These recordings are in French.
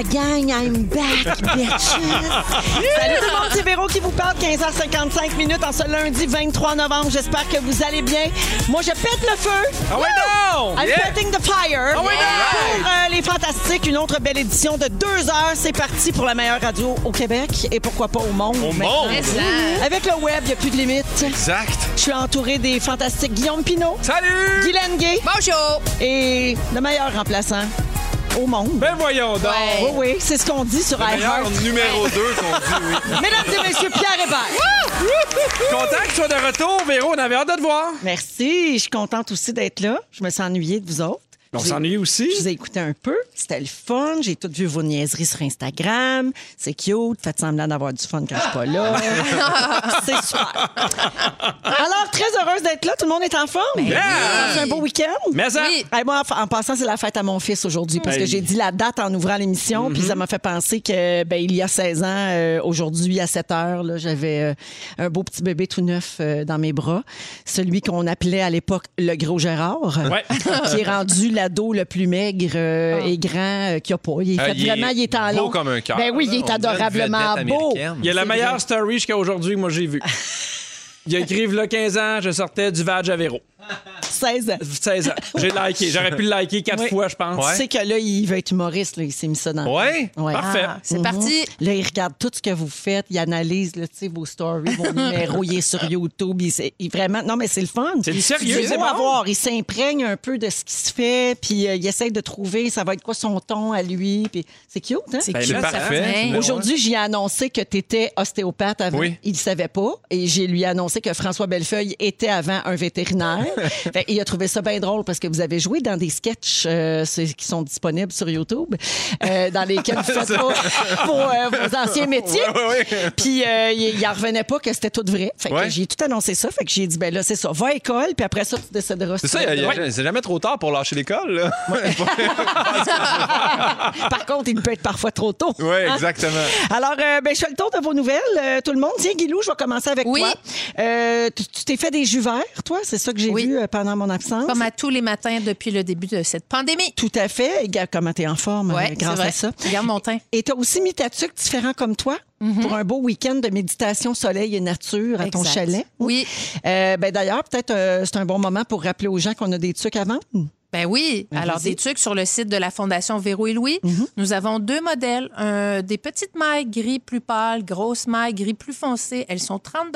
La gang, I'm back, bitches! Salut tout le monde, c'est Véro qui vous parle, 15h55 minutes en ce lundi 23 novembre. J'espère que vous allez bien. Moi, je pète le feu. Ah ouais, non! I'm Yeah! petting the fire. Non! Pour euh, les Fantastiques, une autre belle édition de deux heures. C'est parti pour la meilleure radio au Québec et pourquoi pas au monde. Au maintenant. monde! Avec le web, il n'y a plus de limite. Exact. Je suis entourée des fantastiques Guillaume Pinot, Salut! Guylaine Gay Bonjour! et le meilleur remplaçant au monde. Ben voyons donc! Oui, oui, c'est ce qu'on dit sur iHeart. numéro 2 qu'on dit, oui. Mesdames et messieurs, Pierre Hébert. Content que tu sois de retour, Véro. On avait hâte de te voir. Merci, je suis contente aussi d'être là. Je me suis ennuyée de vous autres. On s'ennuie aussi. Je vous ai écouté un peu. C'était le fun. J'ai toutes vu vos niaiseries sur Instagram. C'est cute. Faites semblant d'avoir du fun quand je suis pas là. C'est super. Alors, très heureuse d'être là. Tout le monde est en forme? Yeah! C'est un beau week-end? Mais ça. Oui. Hey, moi, en passant, c'est la fête à mon fils aujourd'hui parce que j'ai dit la date en ouvrant l'émission, puis ça m'a fait penser que ben, il y a 16 ans, euh, aujourd'hui, à 7 heures, là, j'avais euh, un beau petit bébé tout neuf euh, dans mes bras. Celui qu'on appelait à l'époque le gros Gérard, Ouais. qui est rendu l'ado le plus maigre euh, et grand euh, qu'il n'y a pas. Il est Euh, fait il est vraiment, il est en beau long. comme un cœur, Ben oui, il est On adorablement beau. Il y a la meilleure vrai. story jusqu'à aujourd'hui que moi j'ai vue. Il a écrit, là 15 ans, je sortais du Vag à Véro. 16 ans. 16 ans. J'ai liké. J'aurais pu le liker quatre Oui. fois, je pense. Tu sais que là, il veut être humoriste, là, il s'est mis ça dans Ouais? Ouais. Parfait. Ah, c'est Mhm. parti. Là, il regarde tout ce que vous faites, il analyse là, tu sais, vos stories, vos numéros, il est sur YouTube. Il, vraiment, non, mais c'est le fun. C'est du sérieux, C'est bon. Il s'imprègne un peu de ce qui se fait, puis euh, il essaie de trouver ça va être quoi son ton à lui. Puis c'est cute, hein? C'est Ben, parfait. Ouais. Aujourd'hui, j'y ai annoncé que tu étais ostéopathe avant. Oui. Il ne savait pas. Et j'ai lui annoncé que François Bellefeuille était avant un vétérinaire. Fait, il a trouvé ça bien drôle parce que vous avez joué dans des sketchs euh, qui sont disponibles sur YouTube, euh, dans lesquels vous faites vos, vos, euh, vos anciens métiers. Puis euh, il, il en revenait pas que c'était tout vrai. Fait que Ouais. j'ai tout annoncé ça. Fait que j'ai dit, ben là, c'est ça. Va à l'école, puis après ça, tu décideras. C'est ça, c'est jamais trop tard pour lâcher l'école. Par contre, il peut être parfois trop tôt. Oui, Hein? exactement. Alors, euh, ben, je fais le tour de vos nouvelles, euh, tout le monde. Tiens, Guilou, je vais commencer avec Oui. toi. Euh, tu tu t'es fait des jus verts, toi? C'est ça que j'ai Oui. Euh, pendant mon absence? Comme à tous les matins depuis le début de cette pandémie. Tout à fait. Regarde comment t'es en forme euh, Ouais, grâce vrai. à ça. Regarde mon teint. Et t'as aussi mis ta tuque différent comme toi Mm-hmm. pour un beau week-end de méditation, soleil et nature à ton chalet. Oui. Euh, ben, D'ailleurs, peut-être euh, c'est un bon moment pour rappeler aux gens qu'on a des tuques à vendre. Ben oui. Ben, Alors, des trucs sur le site de la Fondation Véro et Louis. Nous avons deux modèles. un- des petites mailles gris plus pâles, grosses mailles gris plus foncées. Elles sont 30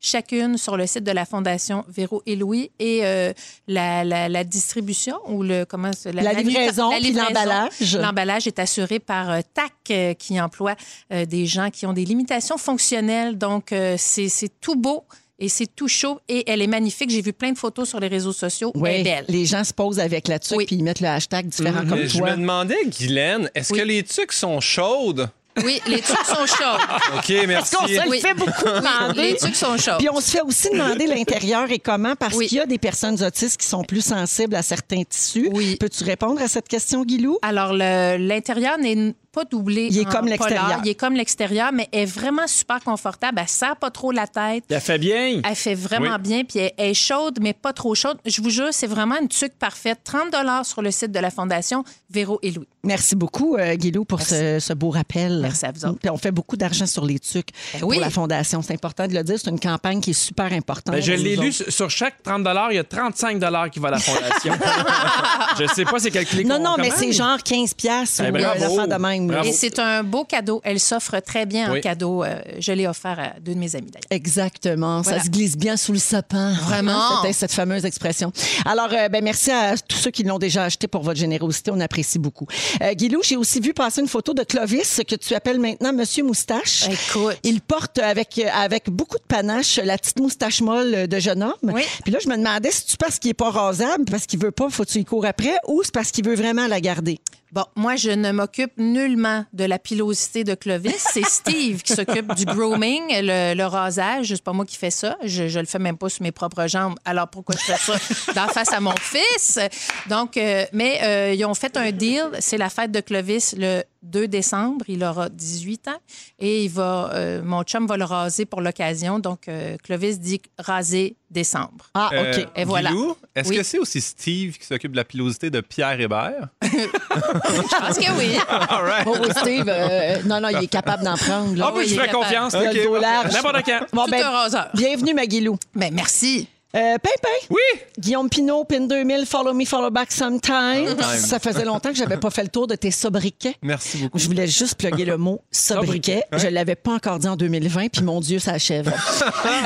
chacune sur le site de la Fondation Véro et Louis. Et euh, la, la- la distribution ou le comment La livraison, puis l'emballage. L'emballage est assuré par euh, TAC euh, qui emploie des gens qui ont des limitations fonctionnelles. Donc, c'est tout beau. Et c'est tout chaud et elle est magnifique. J'ai vu plein de photos sur les réseaux sociaux. Elle est Oui, belle. les gens se posent avec la tuque Oui. puis ils mettent le hashtag différent comme Je toi. me demandais, Guylaine, est-ce Oui. que les tuques sont chaudes? Oui, les trucs sont chauds. OK, merci. qu'on se le Oui. fait beaucoup demander. Les trucs sont chauds. Puis on se fait aussi demander l'intérieur et comment, parce Oui. qu'il y a des personnes autistes qui sont plus sensibles à certains tissus. Oui. Peux-tu répondre à cette question, Guilou? Alors, le- l'intérieur n'est pas doublée. Il est en comme l'extérieur. Il est comme l'extérieur, mais elle est vraiment super confortable. Elle serre pas trop la tête. Elle fait bien. Elle fait vraiment Oui. bien, puis elle, elle est chaude, mais pas trop chaude. Je vous jure, c'est vraiment une tuque parfaite. 30 sur le site de la Fondation Véro et Louis. Merci beaucoup, euh, Guilou, pour ce, ce beau rappel. Merci à vous autres. Puis on fait beaucoup d'argent sur les tucs Ben pour oui. la Fondation. C'est important de le dire. C'est une campagne qui est super importante. Ben, je l'ai lu, autres. sur chaque 30 il y a 35 qui va à la fondation. je sais pas c'est calculé Non, non, mais c'est genre 15 piastres Ben, ou euh, de même. Bravo. Et c'est un beau cadeau. Elle s'offre très bien Oui. en cadeau. Euh, je l'ai offert à deux de mes amis, d'ailleurs. Exactement. Voilà. Ça se glisse bien sous le sapin. Vraiment? C'était cette fameuse expression. Alors, euh, ben, merci à tous ceux qui l'ont déjà acheté pour votre générosité. On apprécie beaucoup. Euh, Guilou, j'ai aussi vu passer une photo de Clovis, que tu appelles maintenant Monsieur Moustache. Écoute. Il porte avec, euh, avec beaucoup de panache la petite moustache molle de jeune homme. Oui. Puis là, je me demandais si tu parce qu'il est pas rasable, parce qu'il veut pas, faut que tu y cours après, ou c'est parce qu'il veut vraiment la garder? Bon, moi, je ne m'occupe nullement de la pilosité de Clovis. C'est Steve qui s'occupe du grooming, le, le rasage. C'est pas moi qui fais ça. Je, je le fais même pas sur mes propres jambes. Alors, pourquoi je fais ça d'en face à mon fils? Donc, euh, mais euh, ils ont fait un deal. C'est la fête de Clovis le 2 décembre. Il aura 18 ans et il va, euh, mon chum va le raser pour l'occasion. Donc, euh, Clovis dit raser décembre. Ah, Euh, OK. Et voilà. Est-ce Oui. que c'est aussi Steve qui s'occupe de la pilosité de Pierre Hébert? Je pense que oui. All right. Oh, oui, Steve, euh, non, non, il est capable d'en prendre. Là. Ah, oui, je fais confiance. Large. N'importe quand. Bon, Tout ben, un raseur. bienvenue, Maguilou. Ben, merci. Euh, Pimpin. Oui. Guillaume Pinot, PIN 2000, Follow Me, Follow Back Sometime. Ça faisait longtemps que j'avais pas fait le tour de tes sobriquets. Merci beaucoup. Je voulais juste plugger le mot sobriquet. Je l'avais pas encore dit en 2020, puis mon Dieu, ça achève.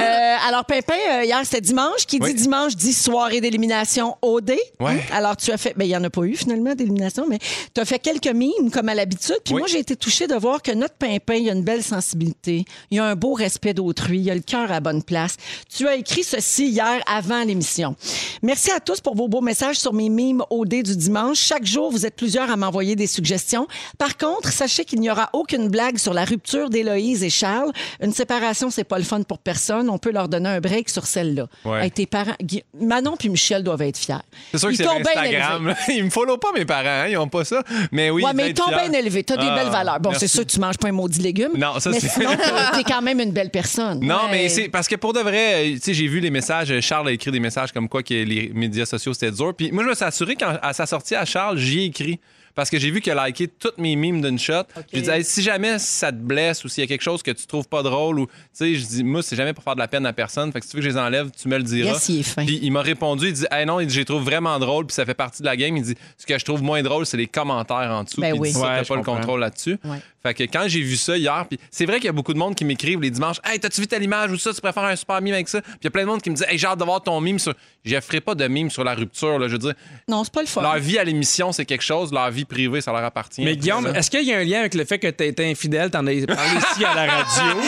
Euh, alors, Pimpin, euh, hier, c'était dimanche. Qui Oui. dit dimanche dit soirée d'élimination OD. Ouais. Alors, tu as fait... Ben, il n'y en a pas eu, finalement, d'élimination, mais tu as fait quelques mimes, comme à l'habitude. Puis Oui. moi, j'ai été touchée de voir que notre Pimpin, il a une belle sensibilité. Il a un beau respect d'autrui. Il a le cœur à la bonne place. Tu as écrit ceci hier avant l'émission. Merci à tous pour vos beaux messages sur mes mimes OD du dimanche. Chaque jour, vous êtes plusieurs à m'envoyer des suggestions. Par contre, sachez qu'il n'y aura aucune blague sur la rupture d'Héloïse et Charles. Une séparation, c'est pas le fun pour personne. On peut leur donner un break sur celle-là. Ouais. Hey, tes parents, Manon puis Michel doivent être fiers. C'est sûr que Ils c'est t'ont bien Instagram. Ils me follow pas, mes parents. hein, Ils ont pas ça. Mais oui, Ouais, ils mais ils t'ont bien élevé. T'as des Ah, belles valeurs. Bon, c'est sûr que tu manges pas un maudit légume. Non, ça, c'est- sinon, t'es- quand même une belle personne. Non, Ouais. mais c'est parce que pour de vrai, euh, tu sais, j'ai vu les messages. Charles a écrit des messages comme quoi que les médias sociaux c'était dur. Puis moi, je me suis assuré qu'à sa sortie à Charles, j'y ai écrit. Parce que j'ai vu qu'il a liké toutes mes mimes d'une shot. J'ai dit, Hey, si jamais ça te blesse ou s'il y a quelque chose que tu trouves pas drôle ou, tu sais, je dis, moi, c'est jamais pour faire de la peine à personne. Fait que si tu veux que je les enlève, tu me le diras. Yes, il est fin. Puis il m'a répondu, il dit, hey non, il dit, je les trouve vraiment drôles, puis ça fait partie de la game. Il dit, ce que je trouve moins drôle, c'est les commentaires en dessous. Ben Puis il oui. dit, ça, Ouais, pas le contrôle là-dessus. Ouais. Fait que quand j'ai vu ça hier, puis c'est vrai qu'il y a beaucoup de monde qui m'écrivent les dimanches Hey, t'as-tu vu telle image ou ça, tu préfères un super mime avec ça? Puis il y a plein de monde qui me dit Hey, j'ai hâte de voir ton mime sur. Je ferai pas de mime sur la rupture, là. Je veux dire, Non, c'est pas le fun. leur vie à l'émission, c'est quelque chose, leur vie privée, ça leur appartient. Mais Guillaume, est-ce qu'il y a un lien avec le fait que tu été infidèle, t'en as parlé ici à la radio,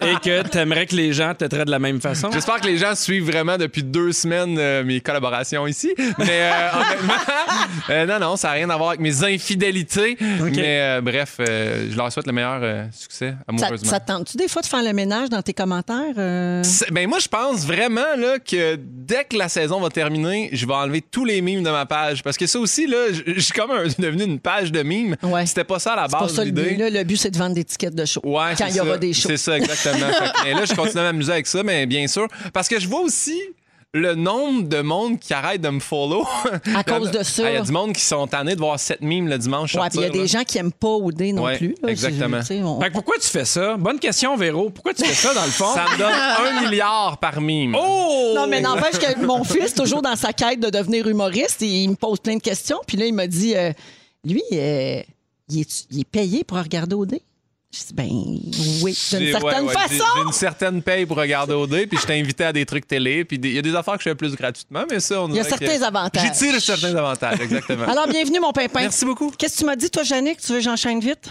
et que t'aimerais que les gens te traitent de la même façon? J'espère que les gens suivent vraiment depuis deux semaines euh, mes collaborations ici. Mais euh, honnêtement, euh, non, non, ça n'a rien à voir avec mes infidélités. Mais euh, bref, euh, je leur souhaite le meilleur euh, succès, Ça, amoureusement. ça te tente-tu des fois de faire le ménage dans tes commentaires? euh? Ben moi, je pense vraiment là, que dès que la saison va terminer, je vais enlever tous les mimes de ma page. Parce que ça aussi, là, je je suis comme un- devenu une page de. Ouais. C'était pas ça à la C'est pas base ça le but. là. Le but, c'est de vendre des tickets de show. Ouais, quand il y aura ça. des shows. C'est ça, exactement. Fait mais là, je continue à m'amuser avec ça, mais bien sûr. Parce que je vois aussi le nombre de monde qui arrête de me follow. À cause de ça. Ah, Il y a du monde qui sont tannés de voir cette mime le dimanche. Ouais, puis il y a des là. gens qui aiment pas OD non Ouais, plus. là. exactement. On- Fait que pourquoi tu fais ça? Bonne question, Véro. Pourquoi tu fais ça, dans le fond? Ça me donne un milliard par mime. Oh! Non, mais n'empêche que mon fils, toujours dans sa quête de devenir humoriste, il me pose plein de questions. Puis là, il m'a dit, euh, lui, euh, il, est, il est payé pour regarder OD? Je dis, ben oui, d'une certaine ouais, ouais, façon. J'ai une certaine paye pour regarder OD, puis je t'ai invité à des trucs télé, puis il y a des affaires que je fais plus gratuitement, mais ça, on Il y a que- certains avantages. J'y tire certains avantages, exactement. Alors, bienvenue, mon pimpin. Merci beaucoup. Qu'est-ce que tu m'as dit, toi, Jannick? Tu veux que j'enchaîne vite?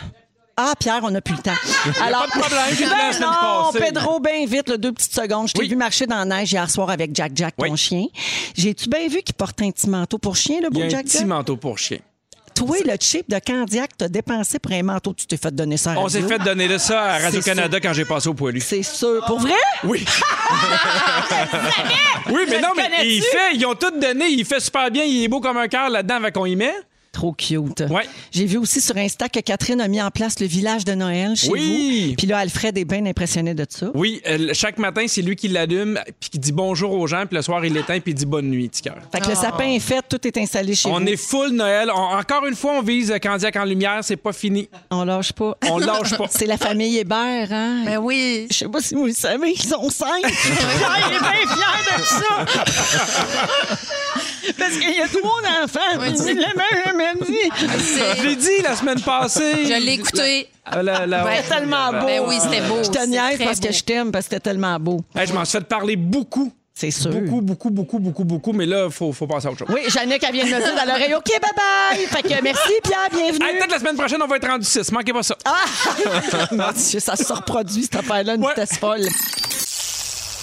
Ah, Pierre, on n'a plus le temps. Alors, pas de problème, Ben non. Pedro, bien vite, là, deux petites secondes. Je t'ai Oui. vu marcher dans la neige hier soir avec Jack Jack, ton chien. J'ai-tu bien vu qu'il porte un petit manteau pour chien, le beau y a un Jack petit Jack? manteau pour chien. Toi, le chip de Candiac, t'as dépensé pour un manteau. Tu t'es fait donner ça à On s'est fait donner de ça à Radio-Canada quand j'ai passé au poilu. C'est sûr. Pour vrai? Oui. oui, mais non, mais il fait, ils ont tout donné, il fait super bien, il est beau comme un cœur là-dedans avec qu'on y met. Trop cute. Ouais. J'ai vu aussi sur Insta que Catherine a mis en place le village de Noël chez Oui. vous. Puis là, Alfred est bien impressionné de ça. Oui, euh, chaque matin, c'est lui qui l'allume, puis qui dit bonjour aux gens, puis le soir, il l'éteint, puis il dit bonne nuit, petit cœur. Fait que le sapin est fait, tout est installé chez On vous. est full Noël. On- encore une fois, on vise Candiac en lumière, c'est pas fini. On lâche pas. On lâche pas. C'est la famille Hébert, hein? Ben oui. Je sais pas si vous le savez, ils sont cinq. Pierre est bien fier de ça. Parce qu'il y a trois enfants. Il ne l'a même jamais dit. Je l'ai dit la semaine passée. Je l'ai écouté. La- la-. C'était tellement beau. Ben oui, c'était beau. Je te niaise parce que je t'aime, parce que c'était tellement beau. Hey, je m'en suis fait parler beaucoup. C'est sûr. Beaucoup, beaucoup, beaucoup, beaucoup, beaucoup. Mais là, il faut, faut passer à autre chose. Oui, Jannick, elle vient de me dire dans l'oreille, OK, bye-bye. Fait que merci, Pierre, bienvenue. Hey, Peut-être la semaine prochaine, on va être rendu 6. Manquez pas ça. Mon Dieu, ça se reproduit, cette affaire-là, une Ouais. vitesse folle.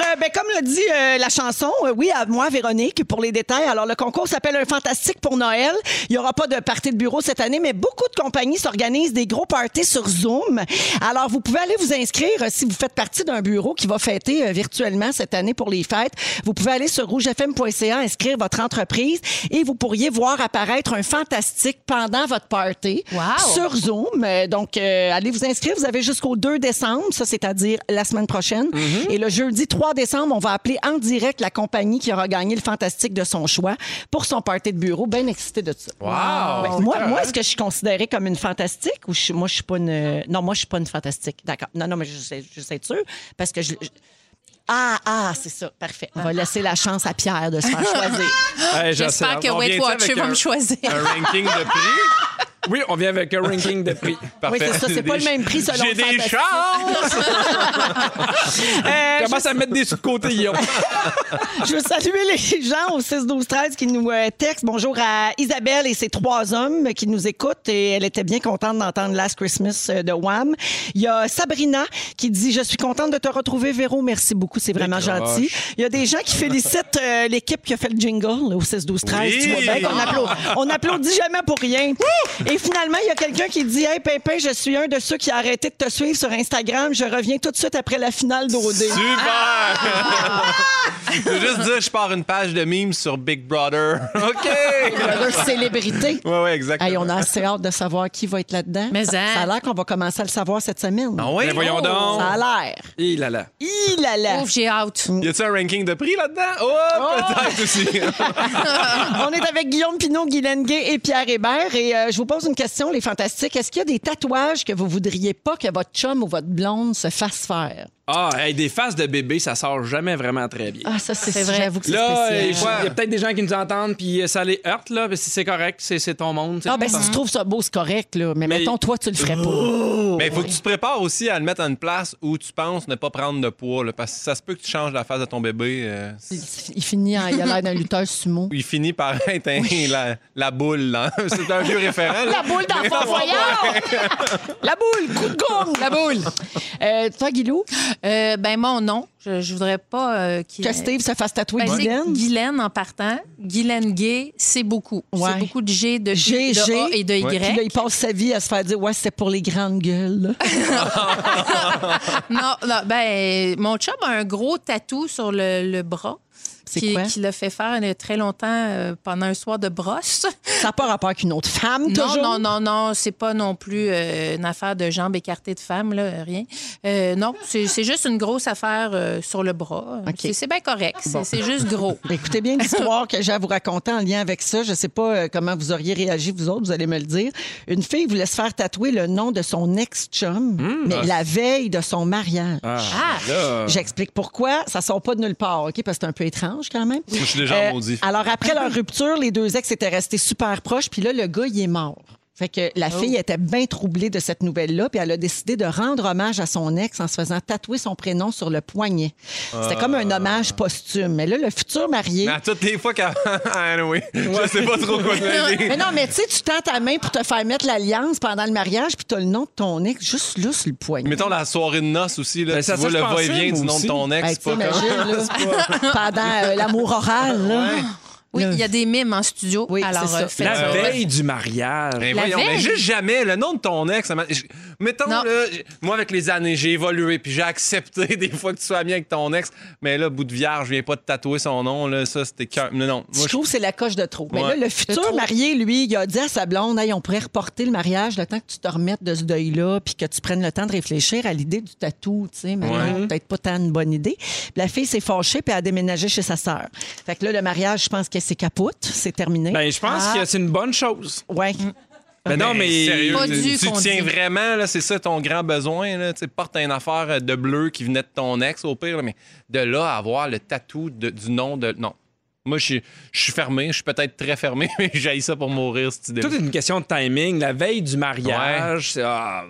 euh, ben, comme l'a dit euh, la chanson, euh, oui, à moi, Véronique, pour les détails. Alors, le concours s'appelle Un Fantastique pour Noël. Il n'y aura pas de party de bureau cette année, mais beaucoup de compagnies s'organisent des gros parties sur Zoom. Alors, vous pouvez aller vous inscrire euh, si vous faites partie d'un bureau qui va fêter virtuellement cette année pour les fêtes. Vous pouvez aller sur rougefm.ca, inscrire votre entreprise et vous pourriez voir apparaître un fantastique pendant votre party Wow! sur Zoom. Donc, allez vous inscrire. Vous avez jusqu'au 2 décembre, ça, c'est-à-dire la semaine prochaine. Et le jeudi 3 décembre, on va appeler en direct la compagnie qui aura gagné le fantastique de son choix pour son party de bureau. Bien excité de ça. Wow! Ouais. Moi, moi est-ce que je suis considérée comme une fantastique ou je suis- moi, je suis pas une. Non, moi, je suis pas une fantastique. D'accord. Non, non, mais je sais, je sais être sûre parce que je. je- Ah, ah, c'est ça. Parfait. On va laisser la chance à Pierre de se faire choisir. Hey, J'espère que Weight Watcher va me choisir. Un ranking de prix. Oui, on vient avec un ranking de prix. Oui, Parfait. c'est ça. C'est pas le même prix selon J'ai des chances! Euh, Commence à mettre des sous de côté, Guillaume. Je veux saluer les gens au 6 12 13 qui nous euh, textent. Bonjour à Isabelle et ses trois hommes qui nous écoutent et elle était bien contente d'entendre Last Christmas euh, de Wham. Il y a Sabrina qui dit je suis contente de te retrouver Véro, merci beaucoup, c'est vraiment gentil. Il y a des gens qui félicitent euh, l'équipe qui a fait le jingle là, au 6 12 13. Oui. Tu vois bien qu'on applaudit, on applaudit jamais pour rien. Et finalement, il y a quelqu'un qui dit hey Pimpin, je suis un de ceux qui a arrêté de te suivre sur Instagram, je reviens tout de suite après la finale d'OD. Super! Je veux juste dire, je pars une page de memes sur Big Brother. OK! Leur célébrité. Ouais, ouais, exactement. Hey, on a assez hâte de savoir qui va être là-dedans. Mais ça, hein. ça a l'air qu'on va commencer à le savoir cette semaine. Ah oui? Mais voyons donc. Ça a l'air. Il là là. Il a là. Ouf, j'ai hâte. Y a-tu un ranking de prix là-dedans? Oh, peut-être aussi. On est avec Guillaume Pinot, Guy Lenguet et Pierre Hébert. Et euh, je vous pose une question, les fantastiques. Est-ce qu'il y a des tatouages que vous voudriez pas que votre chum ou votre blonde se fasse faire? Ah, hey, des faces de bébé, ça sort jamais vraiment très bien. Ah, ça, c'est vrai. J'avoue que c'est Là, spécial. il y a peut-être des gens qui nous entendent, puis euh, ça les heurte, là. mais si c'est correct, c'est c'est ton monde. c'est Ah, ben si tu trouves ça beau, c'est correct, là. Mais, Mais- mettons, toi, tu le ferais pas. Mais il faut que tu te prépares aussi à le mettre à une place où tu penses ne pas prendre de poids. là, parce que ça se peut que tu changes la face de ton bébé. euh, Il, il finit en... Il a l'air d'un lutteur sumo. il finit par être la, la boule. là. C'est un vieux référent. là. La boule dans le fond voyant! La boule! Coup de gomme! La boule! Euh, toi, Guilou, Euh, ben, mon nom, je, je voudrais pas euh, qu'il. que Steve se fasse tatouer Ben, c'est Guylaine? Guylaine en partant. Guylaine Gay, c'est beaucoup. Ouais. C'est beaucoup de G, de, G, de G. A et de Y. Puis là, il passe sa vie à se faire dire, ouais, c'était pour les grandes gueules. Non, non, ben, mon chum a un gros tatou sur le, le bras. C'est qui, quoi? qui l'a fait faire euh, très longtemps euh, pendant un soir de brosse. Ça n'a pas rapport avec une autre femme, Non, toujours? non, non, non, c'est pas non plus euh, une affaire de jambes écartées de femme, là, rien. Euh, non, c'est juste une grosse affaire euh, sur le bras. OK. C'est- bien correct. C'est c'est juste gros. Écoutez bien l'histoire que j'ai à vous raconter en lien avec ça. Je ne sais pas comment vous auriez réagi, vous autres, vous allez me le dire. Une fille voulait se faire tatouer le nom de son ex-chum, mais la veille de son mariage. Ah, Ah! J'explique pourquoi. Ça sort pas de nulle part, OK? Parce que c'est un peu étrange quand même. Moi, je suis déjà Euh, maudit. alors, après leur rupture, les deux ex étaient restés super proches. Puis là, le gars, il est mort. Fait que la fille était bien troublée de cette nouvelle-là, puis elle a décidé de rendre hommage à son ex en se faisant tatouer son prénom sur le poignet. C'était comme un hommage posthume. Mais là, le futur marié. Mais à toutes les fois qu'elle. ah, oui. Je sais pas trop quoi te dire. Mais non, mais tu sais, tu tends ta main pour te faire mettre l'alliance pendant le mariage, puis tu as le nom de ton ex juste là sur le poignet. Mettons la soirée de noces aussi, là, Ben, tu ça, vois ça, le va-et-vient du nom de ton ex. Ben, pas imagines, là, pendant euh, l'amour oral. Là. Oui, il y a des mimes en studio. Oui, Alors, c'est ça. euh, faites La ça. veille du mariage. Ben La voyons, mais juste jamais le nom de ton ex. ça m'a- je- Mettons, Non. là, j- moi, avec les années, j'ai évolué, puis j'ai accepté des fois que tu sois bien avec ton ex. Mais là, bout de vierge, je viens pas de tatouer son nom. Là, ça, c'était cœur. Non, non. Je Moi, je- trouve que c'est la coche de trop. Mais Ouais. là, le futur marié, lui, il a dit à sa blonde hey, on pourrait reporter le mariage le temps que tu te remettes de ce deuil-là, puis que tu prennes le temps de réfléchir à l'idée du tatou. Tu sais, mais non, peut-être pas tant une bonne idée. Puis la fille s'est fâchée, puis elle a déménagé chez sa sœur. Fait que là, le mariage, je pense que c'est capote, c'est terminé. Ben, je pense Ah. que c'est une bonne chose. ouais. Ben non, mais. Sérieux, Pas tu- dû tu qu'on tiens dit. vraiment, là, c'est ça ton grand besoin. Là, tu sais, porte une affaire de bleu qui venait de ton ex, au pire, là, mais de là à avoir le tatou de- du nom de. Non. Moi, je suis- je suis fermé, je suis peut-être très fermé, mais j'ai ça pour mourir, cette idée Tout est une question de timing. La veille du mariage, c'est. ah,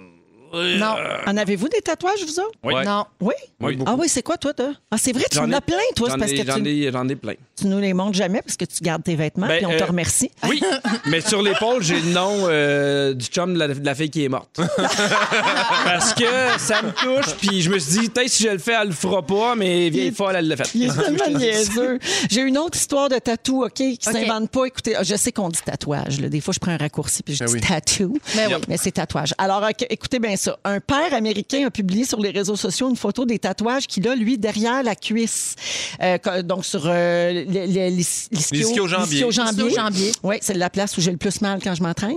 Non, En avez-vous des tatouages, vous autres? Oui. Non. Oui? Oui, beaucoup. Ah oui, c'est quoi, toi, toi? Ah, c'est vrai, tu en as plein, toi. C'est parce que j'en tu, ai- j'en ai plein. tu nous les montres jamais parce que tu gardes tes vêtements, Ben, puis on te euh, remercie. Oui, mais sur l'épaule, j'ai le nom euh, du chum de la, de la fille qui est morte. Parce que ça me touche, puis je me suis dit, peut-être si je le fais, elle le fera pas, mais vieille folle, elle l'a fait. Il est tellement niaiseux. J'ai une autre histoire de tatou, OK, qui s'invente pas. Écoutez, je sais qu'on dit tatouage. là. Des fois, je prends un raccourci puis je dis oui. tattoo. Ben oui. Mais c'est tatouage. Alors, OK, écoutez bien ça. Un père américain a publié sur les réseaux sociaux une photo des tatouages qu'il a, lui, derrière la cuisse. Euh, donc, sur euh, le- le- l'ischio- L'ischio-jambier. l'ischio-jambier. L'ischio-jambier. Oui, c'est la place où j'ai le plus mal quand je m'entraîne.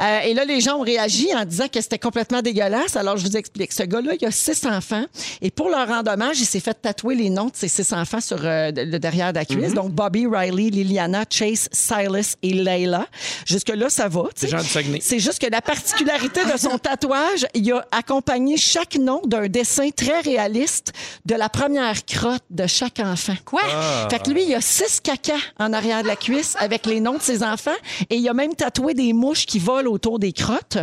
Euh, et là, les gens ont réagi en disant que c'était complètement dégueulasse. Alors, je vous explique. Ce gars-là, il a six enfants. Et pour leur rendre hommage, il s'est fait tatouer les noms de ses six enfants sur euh, le derrière de la cuisse. Donc, Bobby, Riley, Liliana, Chase, Silas et Layla. Jusque-là, ça va. C'est juste que la particularité de son tatouage, il a accompagné chaque nom d'un dessin très réaliste de la première crotte de chaque enfant. Quoi? Fait que lui, il a six cacas en arrière de la cuisse avec les noms de ses enfants et il a même tatoué des mouches qui volent autour des crottes.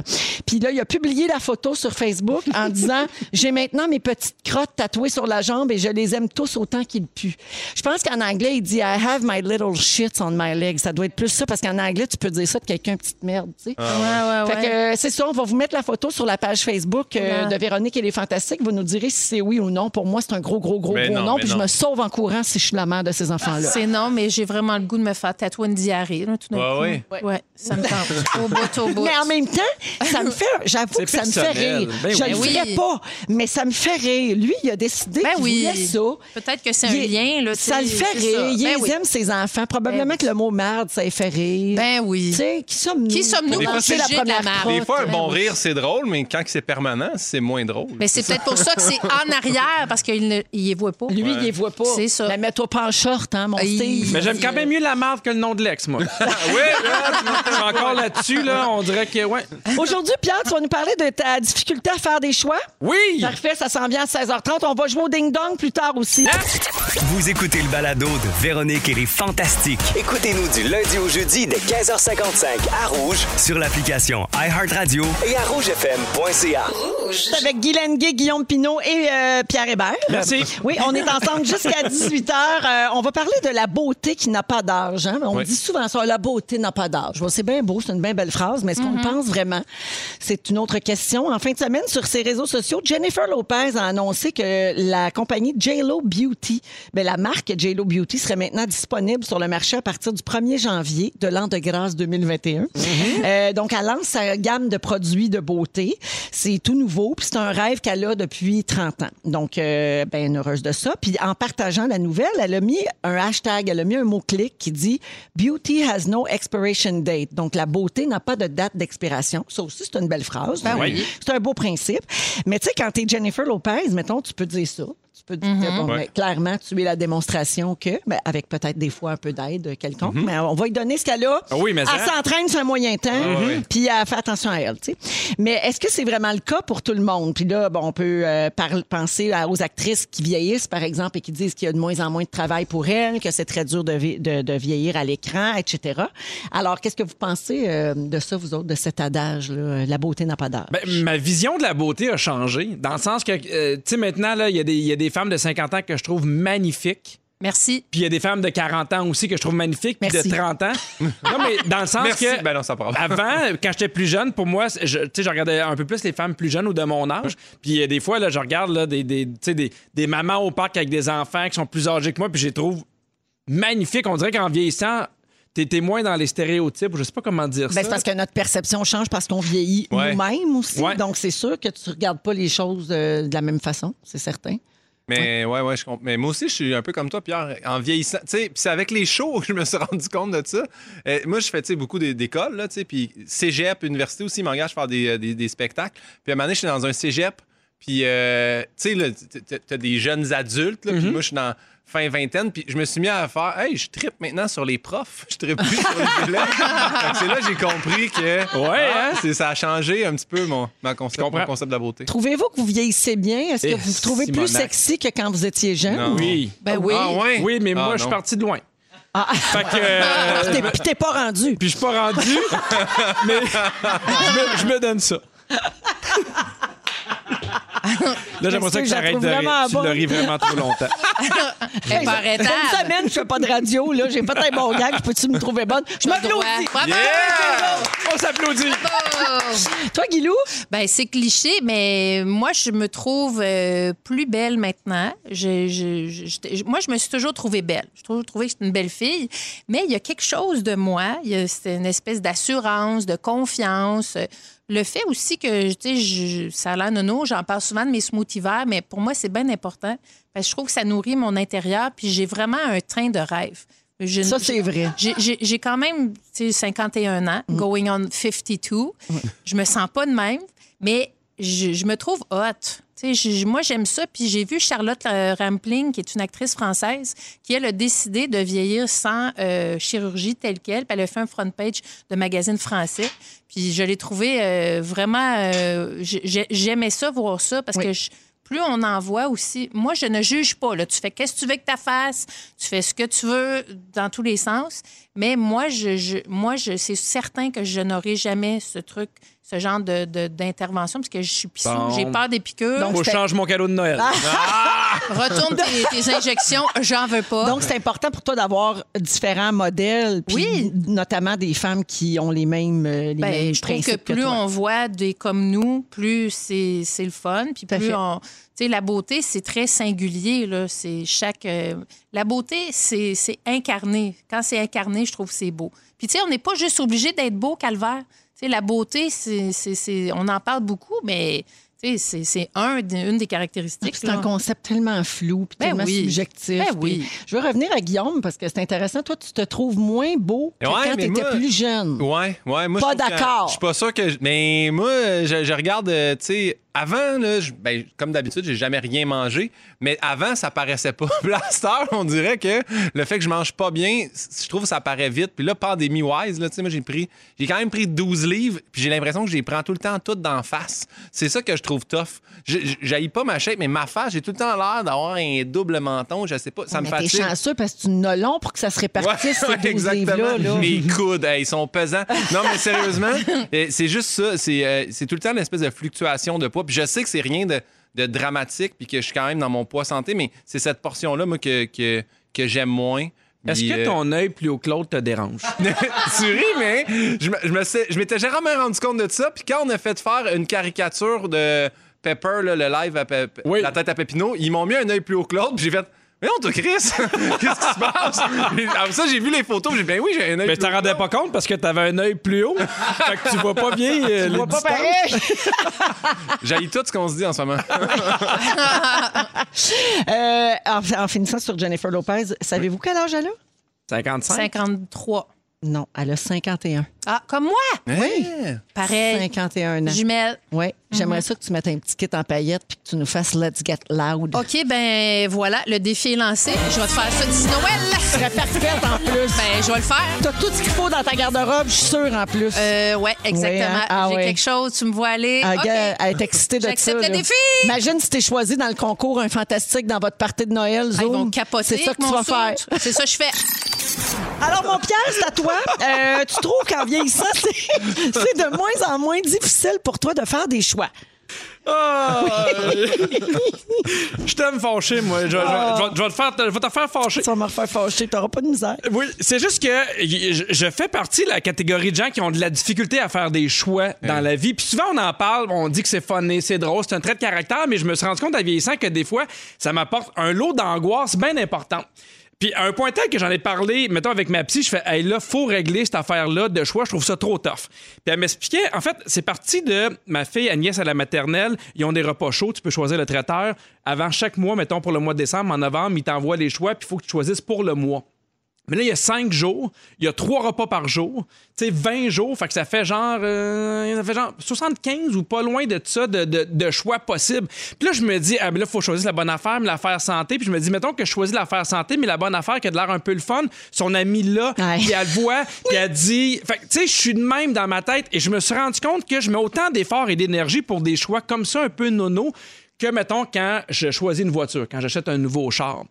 Puis là, il a publié la photo sur Facebook en disant J'ai maintenant mes petites crottes tatouées sur la jambe et je les aime tous autant qu'ils puent. Je pense qu'en anglais, il dit I have my little shits on my legs. Ça doit être plus ça parce qu'en anglais, tu peux dire ça de quelqu'un, petite merde, tu sais. Ouais, ouais, Fait ouais. que euh, c'est ça, on va vous mettre la photo sur la page Facebook euh, de Véronique et les Fantastiques. Vous nous direz si c'est oui ou non. Pour moi, c'est un gros, gros, gros, Mais gros non, Puis je me sauve en courant si je suis la mère de ces enfants-là. C'est non, mais j'ai vraiment le goût de me faire tatouer une diarrhée. Là, tout d'un Ouais, coup. ouais. Ouais, ça me tente. Au bout, au bout. Mais en même temps, ça me fait, j'avoue que ça me fait rire. Ben je oui. le Oui. ferais pas, mais ça me fait rire. Lui, il a décidé Ben qu'il oui. voulait ça. Peut-être que c'est un Il lien. Là, Ça le fait rire. ça. Il Ben oui. aime, ses enfants. Probablement Ben que le mot merde, ça les fait rire. Ben oui. Tu sais, qui sommes-nous? Qui sommes-nous la première? Des fois, un Ben bon oui. rire, c'est drôle, mais quand c'est permanent, c'est moins drôle. Mais c'est peut-être pour ça que c'est en arrière, parce qu'il ne il les voit pas. Lui, il les voit pas. C'est ça. Mais mets-toi pas en short, hein, mon. Steve. Mais j'aime quand même mieux la marde que le nom de l'ex, moi. Oui, Je suis encore là-dessus, là. On dirait que, ouais. Aujourd'hui, Pierre, tu vas nous parler de ta difficulté à faire des choix? Oui! Parfait, ça s'en vient à 16h30. On va jouer au ding-dong plus tard aussi. Vous écoutez le balado de Véronique et les Fantastiques. Écoutez-nous du lundi au jeudi dès 15h55 à Rouge sur l'application iHeartRadio et à rougefm.ca. C'est avec Guy Lenguet, Guillaume Pinot et euh, Pierre Hébert. Merci. Oui, on est ensemble jusqu'à 18h. on va parler de la beauté qui n'a pas d'âge. hein. On Oui. dit souvent ça, la beauté n'a pas d'âge. Bon, c'est bien beau, c'est une bien belle phrase, mais est-ce qu'on le pense vraiment? C'est une autre question. En fin de semaine, sur ses réseaux sociaux, Jennifer Lopez a annoncé que la compagnie JLo Beauty, ben, la marque JLo Beauty serait maintenant disponible sur le marché à partir du 1er janvier de l'an de grâce 2021. Euh, donc, elle lance sa gamme de produits de beauté. C'est tout nouveau, puis c'est un rêve qu'elle a depuis 30 ans. Donc, euh, ben heureuse de ça. Puis en partageant la nouvelle, elle a mis un hashtag, elle a mis un mot-clic qui dit « Beauty has no expiration date ». Donc, la beauté n'a pas de date d'expiration. Ça aussi, c'est une belle phrase. Ben oui. C'est un beau principe. Mais tu sais, quand tu es Jennifer Lopez, mettons, tu peux dire ça. Tu peux dire que, bon, Ouais. mais clairement, tu es la démonstration que, ben, avec peut-être des fois un peu d'aide quelconque, mais on va lui donner ce qu'elle a. Ah oui, mais elle ça- s'entraîne sur un moyen temps, puis elle fait attention à elle. tu sais. Mais est-ce que c'est vraiment le cas pour tout le monde? Puis là, bon, on peut euh, penser à- aux actrices qui vieillissent, par exemple, et qui disent qu'il y a de moins en moins de travail pour elles, que c'est très dur de, vi- de- de vieillir à l'écran, etc. Alors, qu'est-ce que vous pensez euh, de ça, vous autres, de cet adage-là? La beauté n'a pas d'âge? Ben, ma vision de la beauté a changé. Dans le sens que, euh, tu sais, maintenant, là, il y, a des- il y a des femmes de 50 ans que je trouve magnifiques. Merci. Puis il y a des femmes de 40 ans aussi que je trouve magnifiques, puis Merci. de 30 ans. non, mais dans le sens Merci. que. Ben non, ça parle. Avant, quand j'étais plus jeune, pour moi, je, tu sais, je regardais un peu plus les femmes plus jeunes ou de mon âge. Puis euh, des fois, là, je regarde là, des, des, tu sais, des, des mamans au parc avec des enfants qui sont plus âgés que moi, puis je les trouve magnifiques. On dirait qu'en vieillissant, t'es moins dans les stéréotypes. Je sais pas comment dire Ben, ça. c'est parce que notre perception change parce qu'on vieillit Ouais. nous-mêmes aussi. Ouais. Donc, c'est sûr que tu regardes pas les choses euh, de la même façon, c'est certain. Mais ouais, ouais, je comprends. Mais moi aussi, je suis un peu comme toi, Pierre, en vieillissant. Tu sais, c'est avec les shows que je me suis rendu compte de ça. Euh, moi, je fais tu sais, beaucoup d'é- d'écoles, là, tu sais, puis cégep, université aussi, ils m'engagent à faire des, euh, des, des spectacles. Puis à un moment donné, je suis dans un cégep, puis euh, tu sais, t'as des jeunes adultes, là, puis moi, je suis dans fin vingtaine, puis je me suis mis à faire, hey, je trippe maintenant sur les profs, je trippe plus sur les élèves. C'est là que j'ai compris que Ouais, ah, hein? c'est- ça a changé un petit peu mon, ma concept, comprends. mon concept de la beauté. Trouvez-vous que vous vieillissez bien? Est-ce que Eh, vous vous trouvez plus Simonac. sexy que quand vous étiez jeune? Non. Oui. Ben oui. Ah ouais? Oui, mais Ah, moi, je suis parti de loin. Ah. Fait que. euh, Puis t'es- Puis t'es pas rendu. Puis je suis pas rendu, mais je me, je me donne ça. Là, j'aimerais ça que arrête trouve de rire. vraiment Tu le ris vraiment trop longtemps. Elle est pas Une semaine, je fais pas de radio, là. J'ai un bon gag. Peux-tu me trouver bonne? Je m'applaudis. On s'applaudit. Toi, Guilou? Ben, c'est cliché, mais moi, je me trouve euh, plus belle maintenant. Je, je- je- j'étais- moi, je me suis toujours trouvée belle. Je trouve trouvé que j'étais une belle fille. Mais il y a quelque chose de moi. il y a- C'est une espèce d'assurance, de confiance. Le fait aussi que, tu sais, je- ça a l'air nono, j'en parle souvent de mes smoothies verts, mais pour moi, c'est bien important parce que je trouve que ça nourrit mon intérieur, puis j'ai vraiment un train de rêve. Je- Ça, c'est vrai. j'ai- quand même tu sais, 51 ans, Mm. going on 52. Je me sens pas de même, mais je, je me trouve hot. Je- moi, j'aime ça. Puis j'ai vu Charlotte euh, Rampling, qui est une actrice française, qui, elle, a décidé de vieillir sans euh, chirurgie telle qu'elle. Puis elle a fait un front page de magazine français. Puis je l'ai trouvé euh, vraiment... euh, j'ai- J'aimais ça, voir ça, parce Oui. que je- plus on en voit aussi. Moi, je ne juge pas. Là. Tu fais qu'est-ce que tu veux que tu fasses, tu fais ce que tu veux dans tous les sens. Mais moi, je, je- moi, je, c'est certain que je n'aurai jamais ce truc, ce genre de, de- d'intervention, parce que je suis pissou, Bon. j'ai peur des piqûres. Donc, je change mon cadeau de Noël. Retourne tes, tes injections, j'en veux pas. Donc, c'est important pour toi d'avoir différents modèles, puis Oui. notamment des femmes qui ont les mêmes, euh, les Ben, mêmes je trouve que plus toi. on voit des comme nous, plus c'est c'est le fun. Puis plus on. Tu sais, la beauté, c'est très singulier. Là. C'est chaque. euh, la beauté, c'est c'est incarné. Quand c'est incarné, je trouve que c'est beau. Puis, tu sais, on n'est pas juste obligé d'être beau, calvaire. Sais, la beauté, c'est, c'est- c'est- on en parle beaucoup, mais c'est, c'est un, une des caractéristiques. C'est un concept tellement flou puis Ben tellement oui. subjectif. Ben oui. Je veux revenir à Guillaume parce que c'est intéressant. Toi, tu te trouves moins beau que Ouais, quand tu étais moi- plus jeune. Ouais, ouais. Moi, Pas d'accord. Je suis pas sûr que. je- Mais moi, je, je regarde, euh, tu sais, avant, ben, comme d'habitude, j'ai jamais rien mangé, mais avant, ça paraissait pas. Heure, on dirait que le fait que je mange pas bien, je trouve que ça paraît vite. Puis là, pandémie-wise, là, moi, j'ai pris. J'ai quand même pris 12 livres, puis j'ai l'impression que les prends tout le temps toutes d'en face. C'est ça que je trouve tough. J'haïs pas ma shape, mais ma face, j'ai tout le temps l'air d'avoir un double menton, je sais pas. Ça me Mais t'es fatigue. chanceux parce que tu n'as long pour que ça se répartisse, Ouais, ces 12 livres-là. là. Mes coudes, hey, ils sont pesants. Non, mais sérieusement, euh, c'est juste ça. C'est euh, c'est tout le temps une espèce de fluctuation de poids. Puis je sais que c'est rien de, de dramatique, puis que je suis quand même dans mon poids santé, mais c'est cette portion-là, moi, que, que, que j'aime moins. Est-ce que euh, ton œil plus haut que l'autre te dérange? tu ris, mais je, me- je me sais- je m'étais jamais rendu compte de ça. Puis quand on a fait faire une caricature de Pepper, là, le live à Pe- Oui. La tête à Pépino, ils m'ont mis un œil plus haut que l'autre. Puis j'ai fait. Mais non, toi, Chris, qu'est-ce qui se passe? Après ça, j'ai vu les photos. J'ai dit, ben oui, j'ai un œil Mais tu t'en rendais pas compte parce que t'avais un œil plus haut. fait que tu vois pas bien euh, les vois pas pareil. J'haïs tout ce qu'on se dit en ce moment. Euh, en, en finissant sur Jennifer Lopez, savez-vous quel âge elle a? 55. 53. Non, elle a 51. Ah, comme moi! Oui. Pareil. 51 ans. Jumelle. Oui. J'aimerais ça que tu mettes un petit kit en paillettes puis que tu nous fasses Let's Get Loud. OK, ben voilà, le défi est lancé. Je vais te faire ça d'ici Noël. Tu serais parfaite en plus. Ben, je vais le faire. T'as tout ce qu'il faut dans ta garde-robe, je suis sûre en plus. Euh, ouais, exactement. Oui, hein? Ah J'ai ouais. quelque chose, tu me vois aller. Ah, OK. gars, Elle est excitée de ça. J'accepte le là. défi. Imagine si t'es choisi dans le concours un fantastique dans votre partie de Noël. Ah, ils vont capoter C'est ça que tu mon vas faire. C'est ça que je fais. Alors, mon Pierre, c'est à toi. Euh, tu trouves qu'en vieillissant, c'est c'est de moins en moins difficile pour toi de faire des choix. Ah! je t'aime fâcher, moi. Je, je- je vais- je vais te faire, je vais te faire fâcher. Tu vas me refaire fâcher, t'auras pas de misère. Oui, c'est juste que je, je fais partie de la catégorie de gens qui ont de la difficulté à faire des choix dans la vie. Puis souvent, on en parle, on dit que c'est funny, c'est drôle, c'est un trait de caractère, mais je me suis rendu compte en vieillissant que des fois, ça m'apporte un lot d'angoisse bien important. Puis un point tel que j'en ai parlé, mettons avec ma psy, je fais, hey là, faut régler cette affaire-là de choix, je trouve ça trop tough. Puis elle m'expliquait, en fait, c'est parti de ma fille Agnès à la maternelle, ils ont des repas chauds, tu peux choisir le traiteur. Avant chaque mois, mettons pour le mois de décembre, en novembre, ils t'envoient les choix, puis il faut que tu choisisses pour le mois. Mais là, il y a cinq jours, il y a trois repas par jour, tu sais, 20 jours, fait que ça fait genre, euh, ça fait genre 75 ou pas loin de ça de, de- de choix possibles. Puis là, je me dis, ah, ben là, il faut choisir la bonne affaire, mais l'affaire santé. Puis je me dis, mettons que je choisis l'affaire santé, mais la bonne affaire qui a de l'air un peu le fun, son ami là, puis elle le voit, puis elle dit, fait que, tu sais, je suis de même dans ma tête et je me suis rendu compte que je mets autant d'efforts et d'énergie pour des choix comme ça, un peu nono, que, mettons, quand je choisis une voiture, quand j'achète un nouveau char.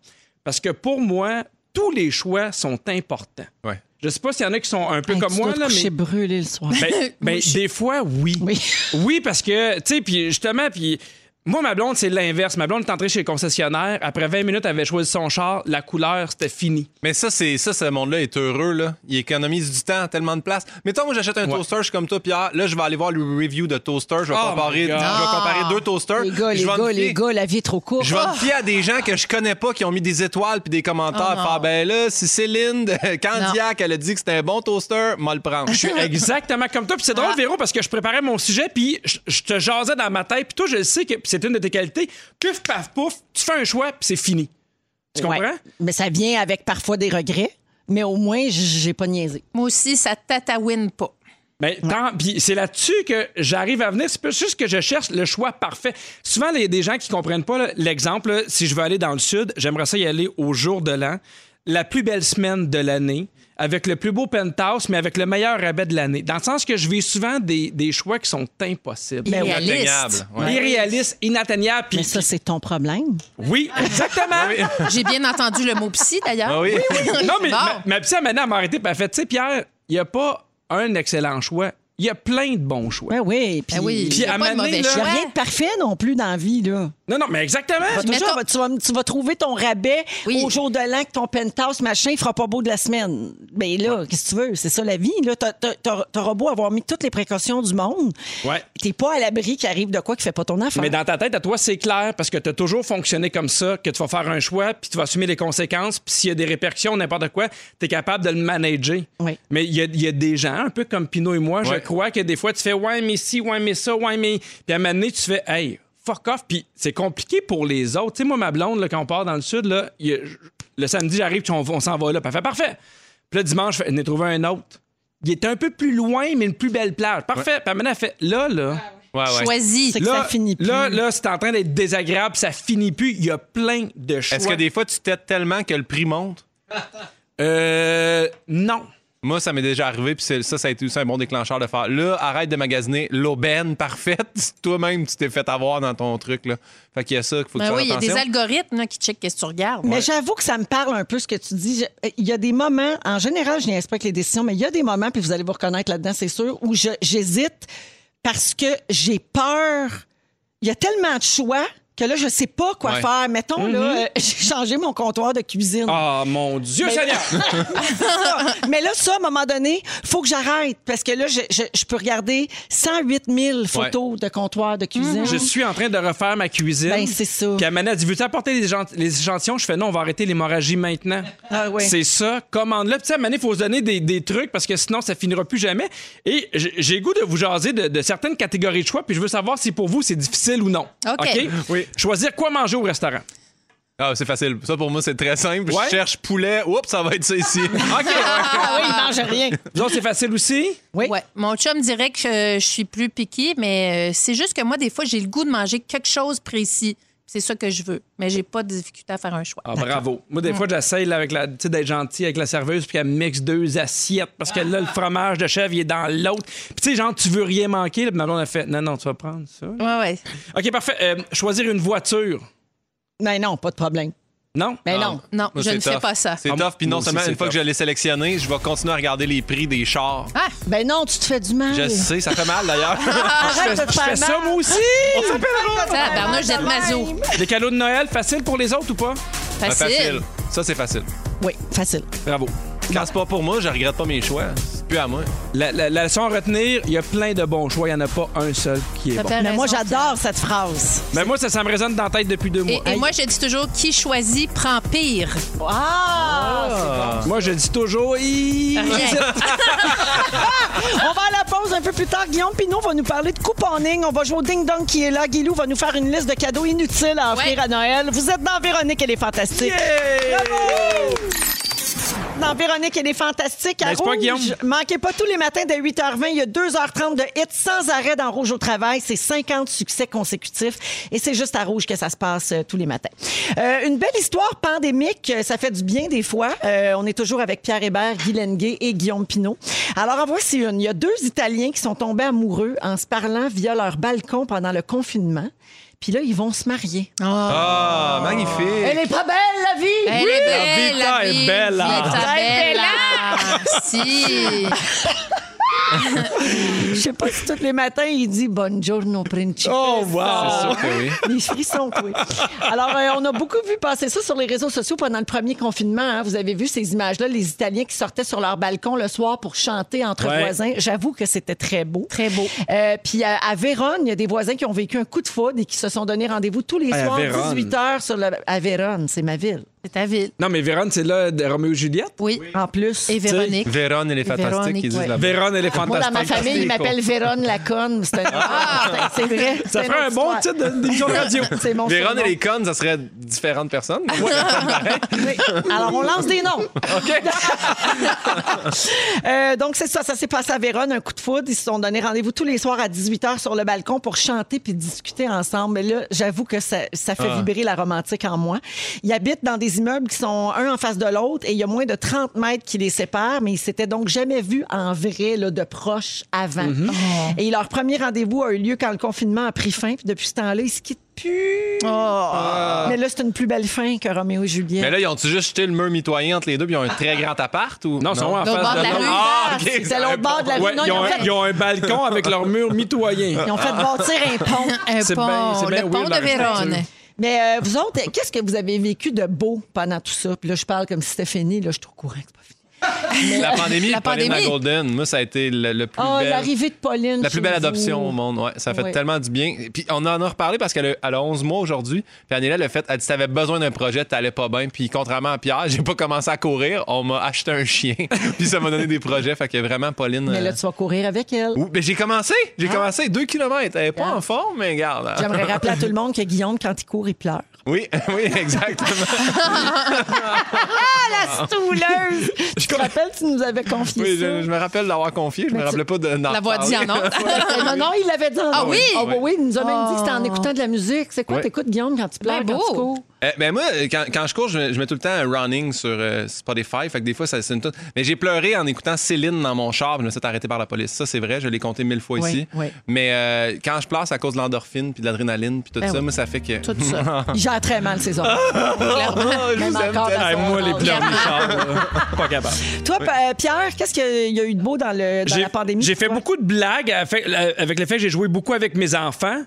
Parce que pour moi, tous les choix sont importants. Ouais. Je sais pas s'il y en a qui sont un peu Hey, comme tu moi, dois te là, mais. brûlé le soir. Ben, ben, des fois, oui. Oui. Oui, parce que, tu sais, puis justement, puis. Moi, ma blonde, c'est l'inverse. Ma blonde est entrée chez le concessionnaire. Après 20 minutes, elle avait choisi son char. La couleur, c'était fini. Mais ça, c'est ça, ce monde-là est heureux, là. Il économise du temps, tellement de place. Mettons, moi, j'achète un Ouais. toaster, je suis comme toi, Pierre. Là, je vais aller voir le review de toaster. Je vais, Oh comparer, je vais comparer deux toasters. Les gars, Je les gars, fier- les gars, la vie est trop courte. Je vais Ah! me fier à des gens que je connais pas qui ont mis des étoiles puis des commentaires. Oh ben là, si Céline de Candiac, elle a dit que c'était un bon toaster, moi le prendre. Je suis exactement comme toi. Puis c'est drôle, Véro, parce que je préparais mon sujet, puis je, je te jasais dans ma tête. Puis toi, je sais que c'est une de tes qualités. Puf, paf, pouf, tu fais un choix, puis c'est fini. Tu Ouais. comprends? Mais ça vient avec parfois des regrets. Mais au moins, j'ai pas niaisé. Moi aussi, ça tatawine pas. Tant- puis c'est là-dessus que j'arrive à venir. C'est pas juste que je cherche le choix parfait. Souvent, il y a des gens qui comprennent pas l'exemple. si je veux aller dans le sud, j'aimerais ça y aller au jour de l'an, la plus belle semaine de l'année, avec le plus beau penthouse, mais avec le meilleur rabais de l'année. Dans le sens que je vis souvent des, des choix qui sont impossibles. Irréaliste. Inatteignable, ouais. Irréalistes, inatteignables. Mais ça, c'est ton problème. Oui, exactement. J'ai bien entendu le mot psy, d'ailleurs. Ah oui. Non, mais Bon. ma, ma psy, maintenant, elle m'a arrêté, elle a fait, tu sais, Pierre, il n'y a pas un excellent choix. Il y a plein de bons choix. Oui, oui. Puis, Ah oui, Puis à pas de maner, mauvais là- Il n'y a choix. rien de parfait non plus dans la vie, là. Non, non, mais exactement. Toujours, mettons- tu, vas, tu vas trouver ton rabais Oui. au jour de l'an que ton penthouse, machin, il fera pas beau de la semaine. Mais là, qu'est-ce que tu veux? C'est ça la vie. Là, T'as- t'as- t'as- t'auras beau avoir mis toutes les précautions du monde. Ouais. T'es pas à l'abri qu'il arrive de quoi qui fait pas ton affaire. Mais dans ta tête, à toi, c'est clair parce que tu as toujours fonctionné comme ça, que tu vas faire un choix, puis tu vas assumer les conséquences, puis s'il y a des répercussions, n'importe quoi, tu es capable de le manager. Oui. Mais il y y a des gens, un peu comme Pinot et moi, je Ouais. Crois que des fois, tu fais ouais, mais si, ouais, mais ça, ouais, mais. Puis à un moment donné, tu fais hey, fuck off, puis c'est compliqué pour les autres. Tu sais, moi, ma blonde, là, quand on part dans le sud, là, il le samedi, j'arrive, puis on, on s'en va là, puis elle fait parfait. Puis là, dimanche, je fais, j'en ai trouvé un autre. Il est un peu plus loin, mais une plus belle plage. Parfait. Puis maintenant, elle fait là, là. Ouais, ouais. Choisis. C'est que ça finit plus. Là, là c'est en train d'être désagréable, ça finit plus. Il y a plein de choix. Est-ce que des fois, tu t'aides tellement que le prix monte? Euh. Non. Moi, ça m'est déjà arrivé, puis c'est- ça, ça a été aussi un bon déclencheur de faire. Là, arrête de magasiner l'aubaine parfaite. Toi-même, tu t'es fait avoir dans ton truc. Là. Fait qu'il y a ça qu'il faut que Ben tu oui, il y a des algorithmes là, qui checkent qu'est-ce que tu regardes. Mais j'avoue que ça me parle un peu ce que tu dis. Je- Il y a des moments, en général, je avec les décisions, mais il y a des moments, puis vous allez vous reconnaître là-dedans, c'est sûr, où j'hésite parce que j'ai peur. Il y a tellement de choix que là, je sais pas quoi Ouais. faire. Mettons, là, euh, j'ai changé mon comptoir de cuisine. Ah, mon Dieu, Mais- Seigneur! Mais là, ça, à un moment donné, faut que j'arrête parce que là, je, je- je peux regarder 108 000 photos de comptoirs de cuisine. Je suis en train de refaire ma cuisine. Ben, c'est ça. Puis Amanda a dit Veux-tu apporter les, les échantillons? Je fais Non, on va arrêter l'hémorragie maintenant. Ah ouais. C'est ça, commande-le. Puis, donné, il faut se donner des, des trucs parce que sinon, ça finira plus jamais. Et j'ai goût de vous jaser de, de certaines catégories de choix, puis je veux savoir si pour vous, c'est difficile ou non. OK? Oui. Choisir quoi manger au restaurant. Ah, c'est facile. Ça, pour moi, c'est très simple. Ouais. Je cherche poulet. Oups, ça va être ça ici. OK. Ah oui, il mange rien. Vous autres, c'est facile aussi? Oui. Ouais. Mon chum dirait que je, suis plus piquée, mais euh, c'est juste que moi, des fois, j'ai le goût de manger quelque chose précis. C'est ça que je veux. Mais j'ai pas de difficulté à faire un choix. Ah, bravo. Moi, des fois, j'essaye là, avec la, tu sais, d'être gentil avec la serveuse puis qu'elle mixe deux assiettes parce que là, le fromage de chèvre, il est dans l'autre. Puis, tu sais, genre, tu veux rien manquer. Là, puis blonde a fait, non, non, tu vas prendre ça. Ouais, ouais. OK, parfait. Euh, choisir une voiture. Mais non, pas de problème. Non? Mais non. Non, Moi, je c'est ne fais tough. pas ça. C'est Ah, tough. Puis non aussi, seulement, c'est une fois que tough. je l'ai sélectionné, je vais continuer à regarder les prix des chars. Ah, Ben non, tu te fais du mal. Je sais, ça fait mal d'ailleurs. Arrête de te Je faire fais ça, mal. moi aussi! ça, Bernard jette Mazou. Des cadeaux de Noël, facile pour les autres ou pas? Ouais, Facile. Ça, c'est facile. Oui, facile. Bravo. Quand c'est pas pour moi, je regrette pas mes choix. C'est plus à moi. La, la- la leçon à retenir, il y a plein de bons choix. Il n'y en a pas un seul qui est Ça bon. Mais moi, j'adore cette phrase. Mais moi, ça, ça me résonne dans la tête depuis deux mois. Et, et moi, je dis toujours qui choisit prend pire. Ah! Moi, je dis toujours... Hi-. On va à la pause un peu plus tard. Guillaume Pinot va nous parler de couponing. On va jouer au Ding Dong qui est là. Guilou va nous faire une liste de cadeaux inutiles à offrir Ouais. à Noël. Vous êtes dans Véronique, elle est fantastique. Bravo! Dans Véronique, elle est fantastique. À N'est-ce pas, Rouge, Guillaume? manquez pas tous les matins dès 8h20. Il y a 2h30 de hits sans arrêt dans Rouge au travail. C'est 50 succès consécutifs. Et c'est juste à Rouge que ça se passe euh, tous les matins. Euh, une belle histoire pandémique. euh, Ça fait du bien des fois. Euh, on est toujours avec Pierre Hébert, Guy Lenguet et Guillaume Pinot. Alors, en voici une. Il y a deux Italiens qui sont tombés amoureux en se parlant via leur balcon pendant le confinement. Puis là, ils vont se marier. Ah, magnifique. Elle est pas belle, la vie! Elle est belle, vita la est vie. bella. Vita Elle est bella. Si. Je sais pas si tous les matins, il dit Buongiorno, principe. Oh, wow! C'est sûr que oui. Les frissons, oui. Alors, euh, on a beaucoup vu passer ça sur les réseaux sociaux pendant le premier confinement. hein. Vous avez vu ces images-là, les Italiens qui sortaient sur leur balcon le soir pour chanter entre Ouais. voisins. J'avoue que c'était très beau. Très beau. Euh, puis à, à Vérone, il y a des voisins qui ont vécu un coup de foudre et qui se sont donné rendez-vous tous les Hey, à soirs, Vérone. 18 h sur le... à Vérone, c'est ma ville. C'est ta ville. Non, mais Vérone, c'est là de Roméo et Juliette? Oui. En plus. Et Véronique. Vérone, elle est fantastique. Véronique, ils disent ouais. là-bas. Vérone, elle est Moi, fantastique. dans ma famille, ils m'appellent Vérone Laconne. C'est un... Ah! c'est vrai. Ça ferait un bon titre d'émission de radio. C'est mon Vérone et les connes, ça serait différentes personnes. Oui. Alors, on lance des noms. Euh, donc, c'est ça. Ça s'est passé à Vérone, un coup de foudre. Ils se sont donné rendez-vous tous les soirs à 18h sur le balcon pour chanter puis discuter ensemble. Mais là, j'avoue que ça, ça fait Ah. vibrer la romantique en moi. Ils habitent dans des immeubles qui sont un en face de l'autre et il y a moins de 30 mètres qui les séparent, mais ils s'étaient donc jamais vus en vrai, là, de proche avant. Mm-hmm. Et leur premier rendez-vous a eu lieu quand le confinement a pris fin. Puis depuis ce temps-là, ils se quittent plus. Mais là, c'est une plus belle fin que Roméo et Juliette. Mais là, ils ont-tu juste jeté le mur mitoyen entre les deux puis ils ont un très grand appart ou? Non, ils sont en face de la rue. Ah, Ah, c'est l'autre bord de la rue. Ouais, Non, ils, ont, un- fait, ils ont un balcon avec leur mur mitoyen. ils ont fait bâtir un pont. Un C'est pont, bien- c'est bien le pont de Vérone. Mais euh, vous autres, qu'est-ce que vous avez vécu de beau pendant tout ça? Puis là, je parle comme si c'était fini. Là, je suis au courant que c'est pas fini. La pandémie, La Pauline pandémie. la Golden, moi, ça a été le, le plus belle. l'arrivée de Pauline. La plus belle vous. adoption au monde, ouais. Ça fait Ouais. tellement du bien. Puis on en a reparlé parce qu'elle a, a 11 mois aujourd'hui. Puis Annela le fait, elle dit, t'avais besoin d'un projet, t'allais pas bien. Puis contrairement à Pierre, j'ai pas commencé à courir. On m'a acheté un chien. puis ça m'a donné des projets. Fait que vraiment, Pauline. Mais là, euh, tu vas courir avec elle. ouh, ben, j'ai commencé. J'ai commencé 2 km. Elle est pas Ah. en forme, mais regarde. hein. J'aimerais rappeler à tout le monde que Guillaume, quand il court, il pleure. Oui, oui, exactement. La stouleuse! tu te rappelles, tu nous avais confié oui, ça? je, je me rappelle d'avoir confié. Je me tu- rappelais pas de. La voix dit en. Euh, non, non, il l'avait dit en Ah oui? Ah oui, oui, il nous a même dit que c'était en Oh. écoutant de la musique. C'est quoi, t'écoutes, Guillaume, quand tu pleures, Ben quand tu beau. cours? Euh, ben moi, quand, quand je cours, je, je mets tout le temps un running sur euh, Spotify. Fait que des fois, ça, c'est une toute- Mais j'ai pleuré en écoutant Céline dans mon char. Je me suis fait arrêter par la police. Ça, c'est vrai. Je l'ai compté mille fois Oui, ici. oui. Mais euh, quand je pleure, c'est à cause de l'endorphine puis de l'adrénaline puis tout Ben ça. oui. Moi, ça fait que. Tout ça. Il gère très mal ses oreilles. Clairement. je Même vous aime Hey, moi, les pleurs du char, pas capable. Toi, euh, Pierre, qu'est-ce qu'il y a eu de beau dans, le, dans J'ai- la pandémie? J'ai fait toi? beaucoup de blagues avec, avec le fait que j'ai joué beaucoup avec mes enfants,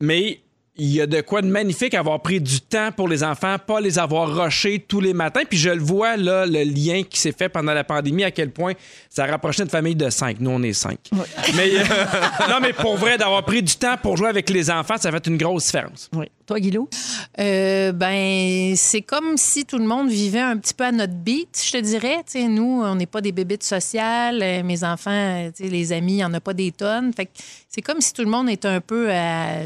mais il y a de quoi de magnifique avoir pris du temps pour les enfants, pas les avoir rushés tous les matins. Puis je le vois, là, le lien qui s'est fait pendant la pandémie, à quel point ça a rapproché une famille de cinq. Nous, on est cinq. Mais, euh, non, mais pour vrai, d'avoir pris du temps pour jouer avec les enfants, ça fait une grosse différence. Oui. Toi, Guilou? Euh, ben, c'est comme si tout le monde vivait un petit peu à notre beat, je te dirais. Tu sais, nous, on n'est pas des bébites sociales. Euh, Mes enfants, euh, tu sais, les amis, il n'y en a pas des tonnes. Fait que c'est comme si tout le monde était un peu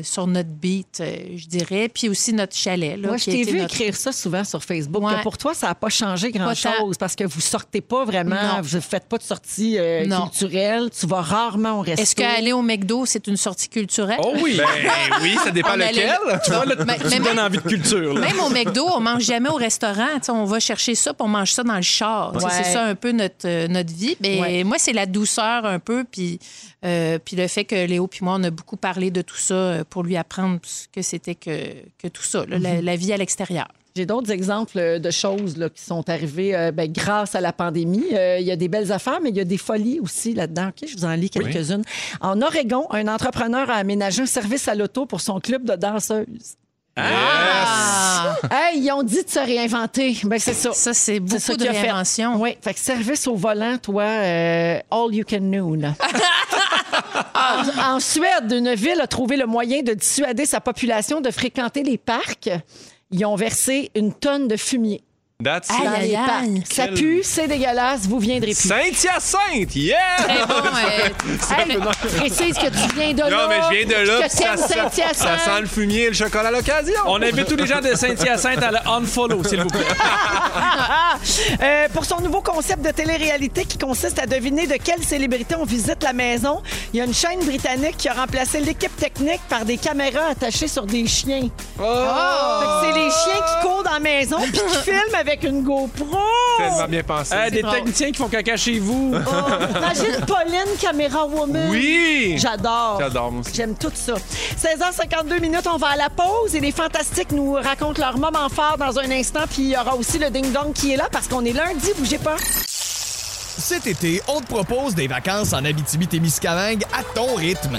sur notre beat, je dirais. Puis aussi notre chalet. Là, Moi, je t'ai vu notre- écrire ça souvent sur Facebook. Ouais. que pour toi, ça n'a pas changé grand-chose parce que vous sortez pas vraiment, Non. vous ne faites pas de sortie euh, culturelle. Tu vas rarement au resto. Est-ce qu'aller au McDo, c'est une sortie culturelle? Oh oui! Ben oui, ça dépend lequel. tu vois, là, Mais- tu mais me donnes même- envie de culture. là. Même au McDo, on mange jamais au restaurant. Tu sais, on va chercher ça, puis on mange ça dans le char. Ouais. C'est ça un peu notre, euh, notre vie. Mais Ouais. moi, c'est la douceur un peu, puis, euh, puis le fait que Léo puis moi, on a beaucoup parlé de tout ça euh, pour lui apprendre ce que c'était que, que tout ça, là, Mhm. la, la vie à l'extérieur. J'ai d'autres exemples de choses là, qui sont arrivées euh, ben, grâce à la pandémie. Euh, Il y a des belles affaires, mais il y a des folies aussi là-dedans. OK, je vous en lis quelques-unes. En Oregon, un entrepreneur a aménagé un service à l'auto pour son club de danseuses. Ah! Hey, ils ont dit de se réinventer. Ben, c'est ça. Ça, c'est beaucoup ça de réinvention. Oui, fait que service au volant, toi, euh, all you can noon. en, en Suède, une ville a trouvé le moyen de dissuader sa population de fréquenter les parcs. Ils ont versé une tonne de fumier That's Aïe. Ça Quel- pue, c'est dégueulasse, vous viendrez plus. Saint-Hyacinthe, yeah! Très bon. euh, Hey, précise que tu viens de là. Non, mais je viens de là. Que ça, Saint-Hyacinthe. sent le fumier et le chocolat à l'occasion. On invite tous les gens de Saint-Hyacinthe à le unfollow, s'il vous plaît. Euh, pour son nouveau concept de télé-réalité qui consiste à deviner de quelle célébrité on visite la maison, il y a une chaîne britannique qui a remplacé l'équipe technique par des caméras attachées sur des chiens. Oh! C'est les chiens qui courent dans la maison puis qui filment avec une GoPro. Tellement bien pensé. Euh, des drôle. techniciens qui font caca chez vous. Oh, Imagine Pauline, caméra woman. Oui! J'adore. J'adore, moi aussi. J'aime tout ça. 16h52 minutes, on va à la pause et les fantastiques nous racontent leur moment fort dans un instant. Puis il y aura aussi le ding-dong qui est là parce qu'on est lundi, bougez pas. Cet été, on te propose des vacances en Abitibi-Témiscamingue à ton rythme.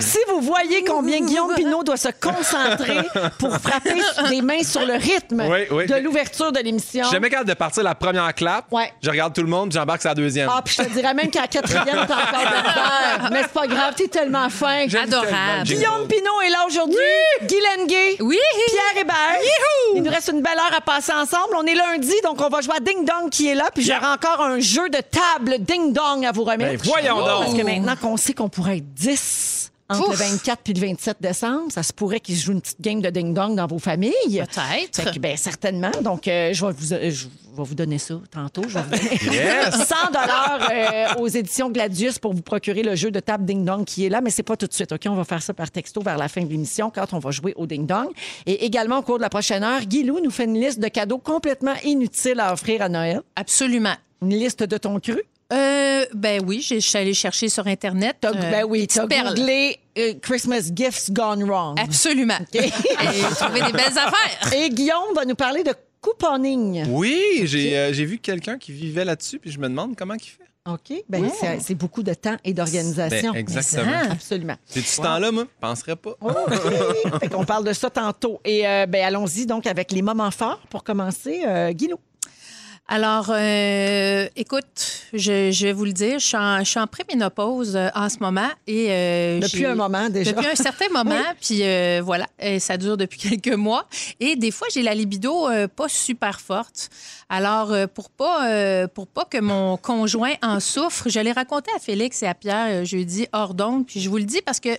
Si vous voyez combien Guillaume Pinot doit se concentrer pour frapper des mains sur le rythme Oui, oui. de l'ouverture de l'émission. Je suis jamais capable de partir la première clap. Ouais. Je regarde tout le monde, puis j'embarque sur la deuxième. Ah, puis je te dirais même qu'à la quatrième, t'as encore de la Mais c'est pas grave, t'es tellement fin. Adorable. Guillaume Pinot est là aujourd'hui. Guy Lenguet. Oui! Pierre Hébert. Il nous reste une belle heure à passer ensemble. On est lundi, donc on va jouer à Ding Dong qui est là. Puis j'aurai encore un jeu de table Ding Dong à vous remettre. Ben, voyons donc. Parce que maintenant qu'on sait qu'on pourrait être 10 entre Ouf. le 24 puis le 27 décembre, ça se pourrait qu'ils se jouent une petite game de Ding Dong dans vos familles. Peut-être. Ben, certainement. Donc, euh, je, vais vous, euh, je vais vous donner ça tantôt. Je vais vous donner Yes! 100 dollars aux éditions Gladius pour vous procurer le jeu de table Ding Dong qui est là, mais c'est pas tout de suite. OK, on va faire ça par texto vers la fin de l'émission quand on va jouer au Ding Dong. Et également au cours de la prochaine heure, Guilou nous fait une liste de cadeaux complètement inutiles à offrir à Noël. Absolument. Une liste de ton cru. Euh, ben oui, je suis allée chercher sur Internet. T'as, euh, ben oui, t'as perles. googlé euh, Christmas Gifts Gone Wrong. Absolument. Et trouvé des belles affaires. Et Guillaume va nous parler de couponing. Oui, j'ai euh, j'ai vu quelqu'un qui vivait là-dessus, puis je me demande comment il fait. OK? Ben, c'est, c'est beaucoup de temps et d'organisation. Ben, exactement. Absolument. J'ai ce temps-là, moi? Je penserais pas. OK. fait qu'on parle de ça tantôt. Et euh, ben, allons-y donc avec les moments forts pour commencer. Euh, Guilou. Alors, euh, écoute, je, je vais vous le dire, je suis en, je suis en préménopause euh, en ce moment. Et, euh, Depuis un moment déjà. Depuis un certain moment, puis euh, voilà, ça dure depuis quelques mois. Et des fois, j'ai la libido pas super forte. Alors, pour pas pour pas que mon conjoint en souffre, je l'ai raconté à Félix et à Pierre jeudi hors d'onde, puis je vous le dis parce que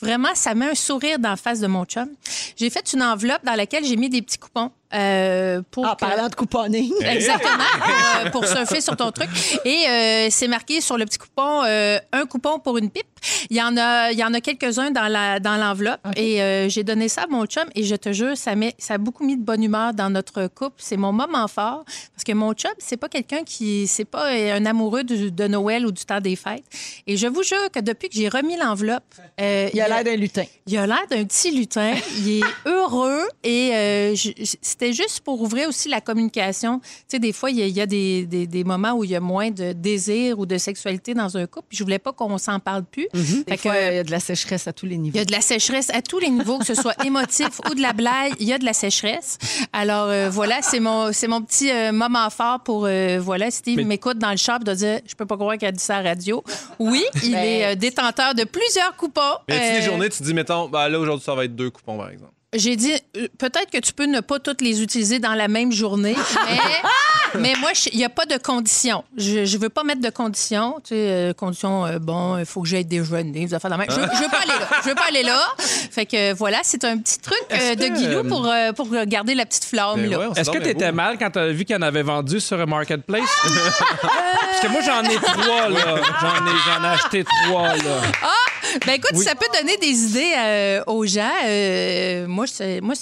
vraiment, ça met un sourire dans la face de mon chum. J'ai fait une enveloppe dans laquelle j'ai mis des petits coupons euh, pour En que- parlant de couponing. Exactement, pour, euh, pour surfer sur ton truc. Et euh, c'est marqué sur le petit coupon, euh, un coupon pour une pipe. Il y en a, il y en a quelques-uns dans la dans l'enveloppe. Et euh, j'ai donné ça à mon chum et je te jure, ça, met, ça a beaucoup mis de bonne humeur dans notre couple. C'est mon moment fort parce que mon chum, c'est pas quelqu'un qui, c'est pas un amoureux du- de Noël ou du temps des fêtes. Et je vous jure que depuis que j'ai remis l'enveloppe, euh, Il a l'air d'un lutin. il a l'air d'un petit lutin. Il est heureux et euh, je- je- c'était juste pour ouvrir aussi la communication. Tu sais, des fois, il y a, il y a des, des- des moments où il y a moins de désir ou de sexualité dans un couple. Puis je voulais pas qu'on s'en parle plus. Des Fait fois, que- il y a de la sécheresse à tous les niveaux. il y a de la sécheresse à tous les niveaux, que ce soit émotif ou de la blague, il y a de la sécheresse. Alors euh, voilà, c'est mon c'est mon petit euh, moment fort pour euh, voilà, Steve Mais- m'écoute dans le shop doit dire je peux pas croire qu'il a dit ça à la radio. Oui, il Ben, est euh, détenteur de plusieurs coupons. Mais tu Euh, les journées, tu te dis, mettons, ben là, aujourd'hui, ça va être deux coupons, par exemple. J'ai dit, euh, peut-être que tu peux ne pas toutes les utiliser dans la même journée, mais, mais moi, il n'y a pas de condition. Je ne veux pas mettre de condition. Tu sais, euh, condition, euh, bon, il faut que j'aille déjeuner, vous affaires de même. Je ne veux pas aller là. Je veux pas aller là. Fait que voilà, c'est un petit truc euh, de Guilou pour, euh, pour garder la petite flamme. Ben ouais, Est-ce que tu étais mal quand tu as vu qu'il y en avait vendu sur un marketplace? Parce que moi, j'en ai trois, là. J'en ai, j'en ai acheté trois, là. Ben écoute, ça peut donner des idées euh, aux gens. Euh, moi, c'est, moi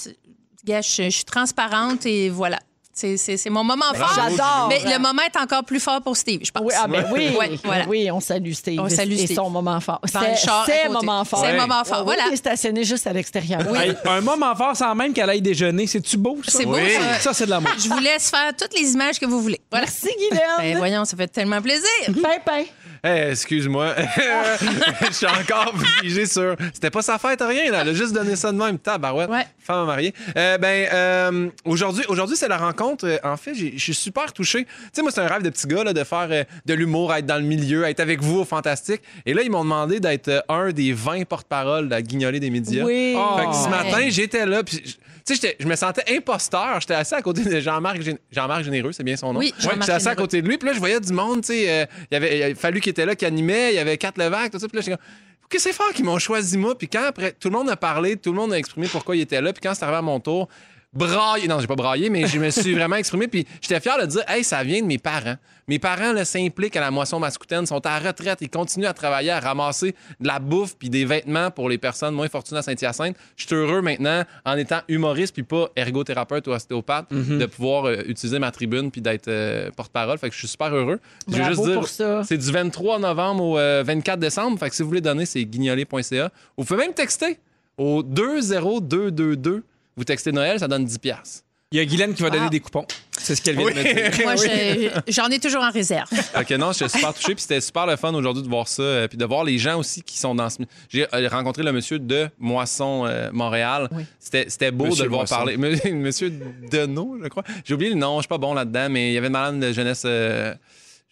gars, je, je suis transparente et voilà. C'est, mon moment fort. J'adore. Mais le moment est encore plus fort pour Steve, je pense. Oui, ah ben oui, Ouais, voilà. oui, on salue Steve. On salue et Steve. son moment fort. C'est char à c'est côté. moment fort. C'est Ouais. moment fort, Oui, voilà. Il est stationné juste à l'extérieur. Hey, un moment fort sans même qu'elle aille déjeuner. C'est-tu beau, ça? C'est beau, Oui. ça. Ça, c'est de l'amour. Je vous laisse faire toutes les images que vous voulez. Voilà. Merci, Guylaine. Ben voyons, ça fait tellement plaisir. Pimpin. Hey, excuse-moi. Je suis encore figé sur. C'était pas sa fête, rien. Là. Elle a juste donné ça de même. Tabarouette. Ouais. Femme mariée. Euh, ben, euh, aujourd'hui, aujourd'hui c'est la rencontre. Euh, En fait, je suis super touché. Tu sais, moi, c'est un rêve de petit gars là, de faire euh, de l'humour, être dans le milieu, être avec vous au Fantastique. Et là, ils m'ont demandé d'être un des 20 porte-parole de la guignolée des médias. Oui. Oh. Fait que ce Ouais. matin, j'étais là, puis je- tu sais, je me sentais imposteur. J'étais assis à côté de Jean-Marc Jean-Marc Généreux, c'est bien son nom. Oui, J'étais assis à côté de lui, puis là, je voyais du monde, tu sais. euh, il avait il a fallu qu'il était là, qui animait, il y avait quatre Levac, tout ça. Puis là, j'étais comme, que c'est fort qu'ils m'ont choisi moi. Puis quand après, tout le monde a parlé, tout le monde a exprimé pourquoi il était là, puis quand c'est arrivé à mon tour, braillé, non, j'ai pas braillé, mais je me suis vraiment exprimé, puis j'étais fier de dire, hey, ça vient de mes parents. Mes parents, là, s'impliquent à la moisson mascoutaine, sont à la retraite, ils continuent à travailler, à ramasser de la bouffe puis des vêtements pour les personnes moins fortunées à Saint-Hyacinthe. Je suis heureux maintenant, en étant humoriste puis pas ergothérapeute ou ostéopathe, de pouvoir euh, utiliser ma tribune puis d'être euh, porte-parole. Fait que je suis super heureux. Je veux juste dire, ça. c'est du 23 novembre au euh, 24 décembre. Fait que si vous voulez donner, c'est guignolé.ca. Vous pouvez même texter au 20222. Vous textez Noël, ça donne 10 piastres. Il y a Guylaine qui va donner Ah. des coupons. C'est ce qu'elle vient Oui. de me dire. Moi, je- j'en ai toujours en réserve. Ok, non, je suis super touché. Puis c'était super le fun aujourd'hui de voir ça. euh, puis de voir les gens aussi qui sont dans ce. J'ai euh, rencontré le monsieur de Moisson euh, Montréal. C'était c'était beau Monsieur de le voir Moisson. parler. Monsieur Deneau, je crois. J'ai oublié le nom, je suis pas bon là-dedans, mais il y avait une malade de jeunesse. euh,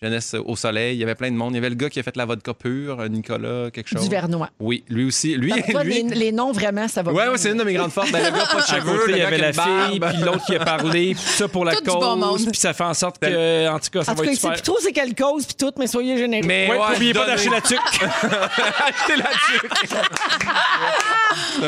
Jeunesse au soleil, il y avait plein de monde. Il y avait le gars qui a fait la vodka pure, Nicolas, quelque chose. Du Vernois. Oui, lui aussi. Lui, Toi, lui... les, les noms, vraiment, ça va Ouais, bien. ouais, c'est une de mes grandes forces. Ben, le gars, pas de À cheveux, côté, le il y avait la fille, puis l'autre qui a parlé, puis ça pour la Tout du cause, bon monde. puis ça fait en sorte que, en tout cas, ça En tout va cas, être super. plus trop c'est quelle cause, puis tout, mais soyez généreux. Mais Ouais, pas d'acheter la tuque. Achetez la tuque.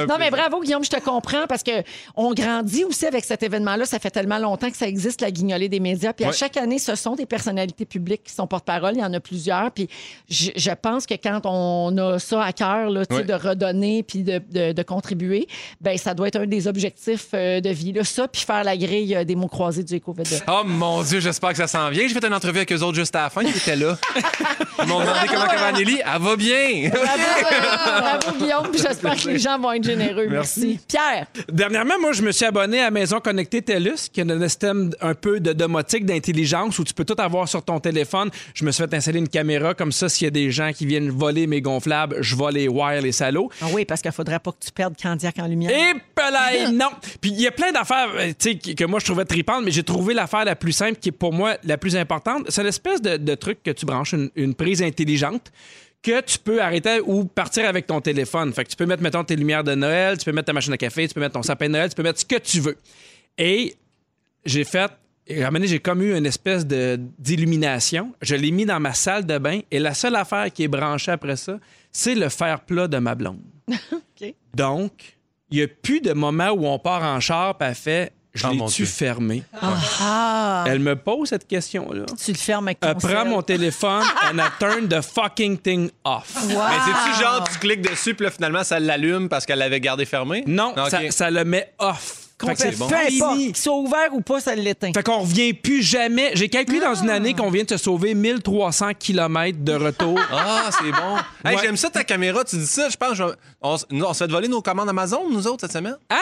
Non, mais bravo, Guillaume, je te comprends parce que on grandit aussi avec cet événement-là. Ça fait tellement longtemps que ça existe, la guignolée des médias. Puis à chaque année, ce sont des personnalités publiques qui sont porte-parole. Il y en a plusieurs. Puis je, je pense que quand on a ça à cœur, là, de redonner puis de, de- de contribuer, ben ça doit être un des objectifs euh, de vie. Là. Ça, puis faire la grille euh, des mots croisés du éco Oh mon Dieu, j'espère que ça s'en vient. J'ai fait une entrevue avec eux autres juste à la fin. Ils étaient là. Ils m'ont demandé comment Cavanielli. Elle va bien. Bravo, bravo, Guillaume. Puis j'espère que les gens vont être généreux. Merci. Pierre, Dernièrement, moi, je me suis abonné à Maison Connectée TELUS, qui a un système un peu de domotique, d'intelligence, où tu peux tout avoir sur ton téléphone. Je me suis fait installer une caméra, comme ça, s'il y a des gens qui viennent voler mes gonflables, je vais les wire, les salauds. ah oui, parce qu'il faudrait pas que tu perdes Candiac en lumière. Et pelaille, non. Puis il y a plein d'affaires euh, que moi je trouvais tripantes, mais j'ai trouvé l'affaire la plus simple qui est pour moi la plus importante. C'est l'espèce de, de truc que tu branches une, une prise intelligente que tu peux arrêter ou partir avec ton téléphone. Fait que tu peux mettre, mettons, tes lumières de Noël, tu peux mettre ta machine à café, tu peux mettre ton sapin de Noël, tu peux mettre ce que tu veux. Et j'ai fait. Et à un moment donné, j'ai comme eu une espèce de- d'illumination. Je l'ai mis dans ma salle de bain et la seule affaire qui est branchée après ça, c'est le fer plat de ma blonde. Donc, il n'y a plus de moment où on part en char et elle fait Je Oh, l'ai-tu fermé? Ah, Elle me pose cette question-là. tu le fermes avec ton Elle prend mon téléphone and I turn the fucking thing off. Wow. Mais c'est-tu genre, tu cliques dessus, puis là, finalement, ça l'allume parce qu'elle l'avait gardé fermé? Non, ça, ça le met off. Fait que c'est Complètement. bon. Peu importe, Fini. qu'il soit ouvert ou pas, ça l'éteint. Fait qu'on revient plus jamais. J'ai calculé dans une Ah. année qu'on vient de se sauver 1300 km de retour. Ah, c'est bon. Hey, Ouais. J'aime ça ta caméra, tu dis ça. Je pense, on, on se fait voler nos commandes Amazon, nous autres, cette semaine. Ah!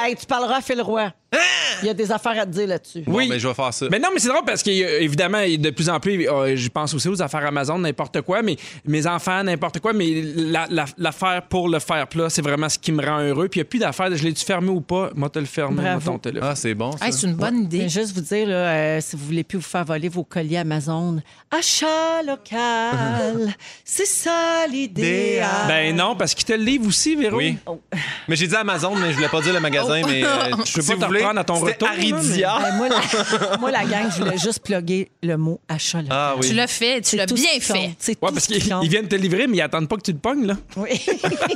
Hey, tu parleras à Phil Roy. Il y a des affaires à te dire là-dessus. Bon, Oui. ben, je vais faire ça. Mais non, mais c'est drôle parce qu'évidemment, de plus en plus, euh, je pense aussi aux affaires Amazon, n'importe quoi, mais mes enfants, n'importe quoi, mais la- la- l'affaire pour le faire plat, c'est vraiment ce qui me rend heureux. Puis il n'y a plus d'affaire de je l'ai-tu fermé ou pas, moi, te le fermer, moi, ton téléphone. Ah, c'est bon. Hey, c'est une bonne Je idée. vais juste vous dire, là, euh, si vous voulez plus vous faire voler vos colliers Amazon, achat local, c'est ça l'idéal. Ben non, parce qu'ils te le livrent aussi, Véro. Oui. Oh. Mais j'ai dit Amazon, mais je voulais pas dire le magasin. mais euh, Je veux si pas vous te voulez, à ton retour, Aridia. Ben, moi, la, moi, la gang, je voulais juste plugger le mot achat. Ah oui. Tu l'as fait, tu l'as bien fait. C'est Ouais, tout parce qu'ils viennent te livrer, mais ils attendent pas que tu le pognes, là. Oui.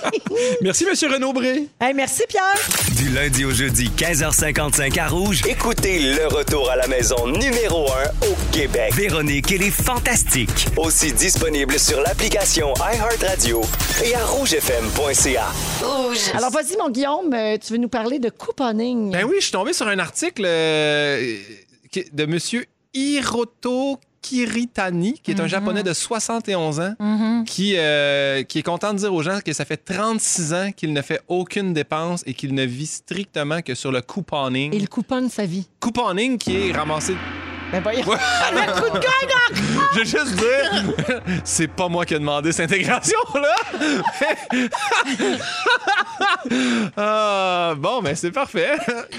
Merci, Monsieur Renaud Bré. Hey, merci, Pierre. Du lundi au jeudi, 15h55 à Rouge. Écoutez le retour à la maison numéro 1 au Québec. Véronique et les Fantastiques. Aussi disponible sur l'application iHeartRadio et à rougefm.ca. Alors, vas-y, mon Guillaume, euh, tu veux nous parler de couponing? Ben oui, je suis tombé sur un article euh, de Monsieur Hiroto Kiritani, qui est un Japonais de 71 ans, qui, euh, qui est content de dire aux gens que ça fait 36 ans qu'il ne fait aucune dépense et qu'il ne vit strictement que sur le couponing. Il couponne sa vie. Couponing qui est ramassé... Ben voyons. Le coup de Je veux juste dire, c'est pas moi qui ai demandé cette intégration-là. Ah, bon, ben c'est parfait.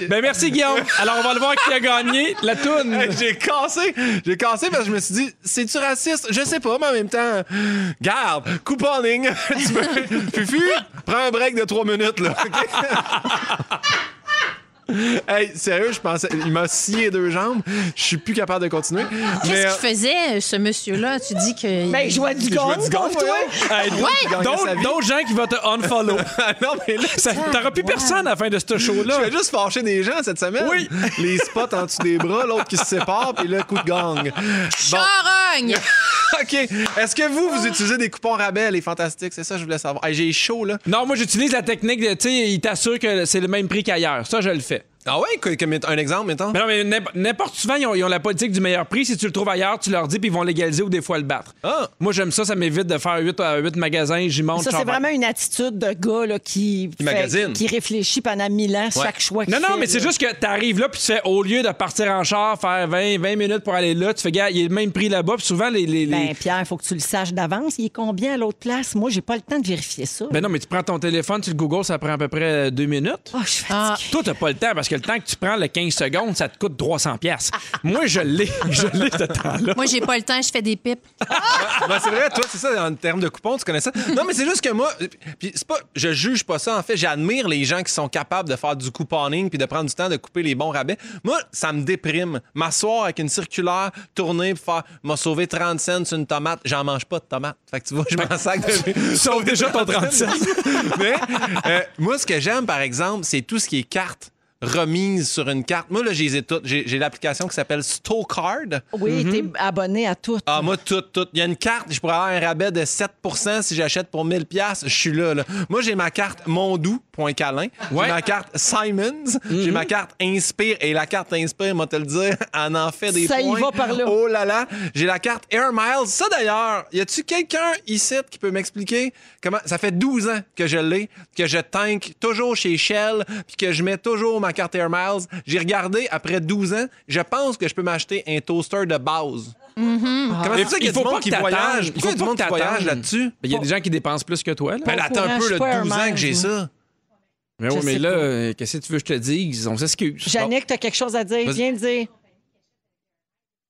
Ben merci, Guillaume. Alors, on va le voir qui a gagné. La toune. Hey, j'ai cassé, j'ai cassé parce que je me suis dit, c'est-tu raciste? Je sais pas, mais en même temps, garde, couponing. tu peux, Fufu, prends un break de trois minutes, là. Hey, sérieux, je pensais, il m'a scié deux jambes. Je suis plus capable de continuer. Qu'est-ce euh, qu'il faisait, ce monsieur-là? Tu dis que. Ben, il jouait du gong, du golf, toi. Hey, d'autres gens qui vont te unfollow. non, mais là, Ça- T'auras plus personne à la fin de ce show-là. Je vais juste fâcher des gens cette semaine. Oui. Les spots en dessous des bras, l'autre qui se sépare, puis le coup de gang. Bon, Charogne! OK. Est-ce que vous, vous utilisez des coupons rabais, les fantastiques? C'est ça que je voulais savoir. Hey, J'ai chaud, là. Non, moi, j'utilise la technique de, tu sais, il t'assure que c'est le même prix qu'ailleurs. Ça, je le fais. Ah ouais? Que- que- un exemple, mettons? Mais non, mais n'imp- n'importe souvent, ils ont, ils ont la politique du meilleur prix. Si tu le trouves ailleurs, tu leur dis, puis ils vont légaliser ou des fois le battre. Ah. Moi, j'aime ça, ça m'évite de faire 8, à 8 magasins, j'y monte. Ça, c'est vraiment une attitude de gars là, qui, fait- magasine. qui réfléchit pendant mille ans chaque choix Non, non, fait, mais c'est juste que t'arrives là, puis tu fais, au lieu de partir en char, faire 20, 20 minutes pour aller là, tu fais, gars, il y a le même prix là-bas, puis souvent, les. les, les- Ben, Pierre, il faut que tu le saches d'avance. Il est combien à l'autre place? Moi, j'ai pas le temps de vérifier ça. Ben non, mais tu prends ton téléphone, tu le Google, ça prend à peu près deux minutes. Oh, je suis Ah. Toi, t'as pas le temps parce que le temps que tu prends le 15 secondes, ça te coûte 300 pièces. Moi, je l'ai. Je l'ai ce temps-là. Moi, j'ai pas le temps, je fais des pipes. Ben, c'est vrai, toi, c'est ça, en termes de coupons, tu connais ça? Non, mais c'est juste que moi, puis c'est pas, je juge pas ça, en fait. J'admire les gens qui sont capables de faire du couponing puis de prendre du temps de couper les bons rabais. Moi, ça me déprime. M'asseoir avec une circulaire, tourner pour faire, m'a sauvé 30 cents sur une tomate. J'en mange pas de tomate. Fait que tu vois, je m'en sac de. Tu sauves déjà ton 30 cents. Mais euh, moi, ce que j'aime, par exemple, c'est tout ce qui est carte remise sur une carte. Moi, là, je les ai toutes. J'ai j'ai l'application qui s'appelle Stocard. Oui, t'es abonné à tout. Ah, moi, tout, tout. Il y a une carte, je pourrais avoir un rabais de 7% si j'achète pour 1000 pièces. Je suis là, là. Moi, j'ai ma carte mondou.calin. Ouais. J'ai ma carte Simons. J'ai ma carte Inspire. Et la carte Inspire, moi, te le dire, en en fait des Ça y points. va par là. Oh là là. J'ai la carte Air Miles. Ça, d'ailleurs, y a-tu quelqu'un ici qui peut m'expliquer comment... Ça fait 12 ans que je l'ai, que je tank toujours chez Shell, puis que je mets toujours ma carte Air Miles. J'ai regardé, après 12 ans, je pense que je peux m'acheter un toaster de base. Comment c'est ça qu'il y a Il du monde qui voyage? Pourquoi y a du pas monde que qui voyage t'attendes. là-dessus? Il y a des gens qui dépensent plus que toi. Là. Ben, attends un peu, le un 12 ans que j'ai ça. Mais oui, mais là, pas. euh, qu'est-ce que tu veux que je te dise? On s'excuse. Jannick, t'as quelque chose à dire? Vas-y. Viens dire.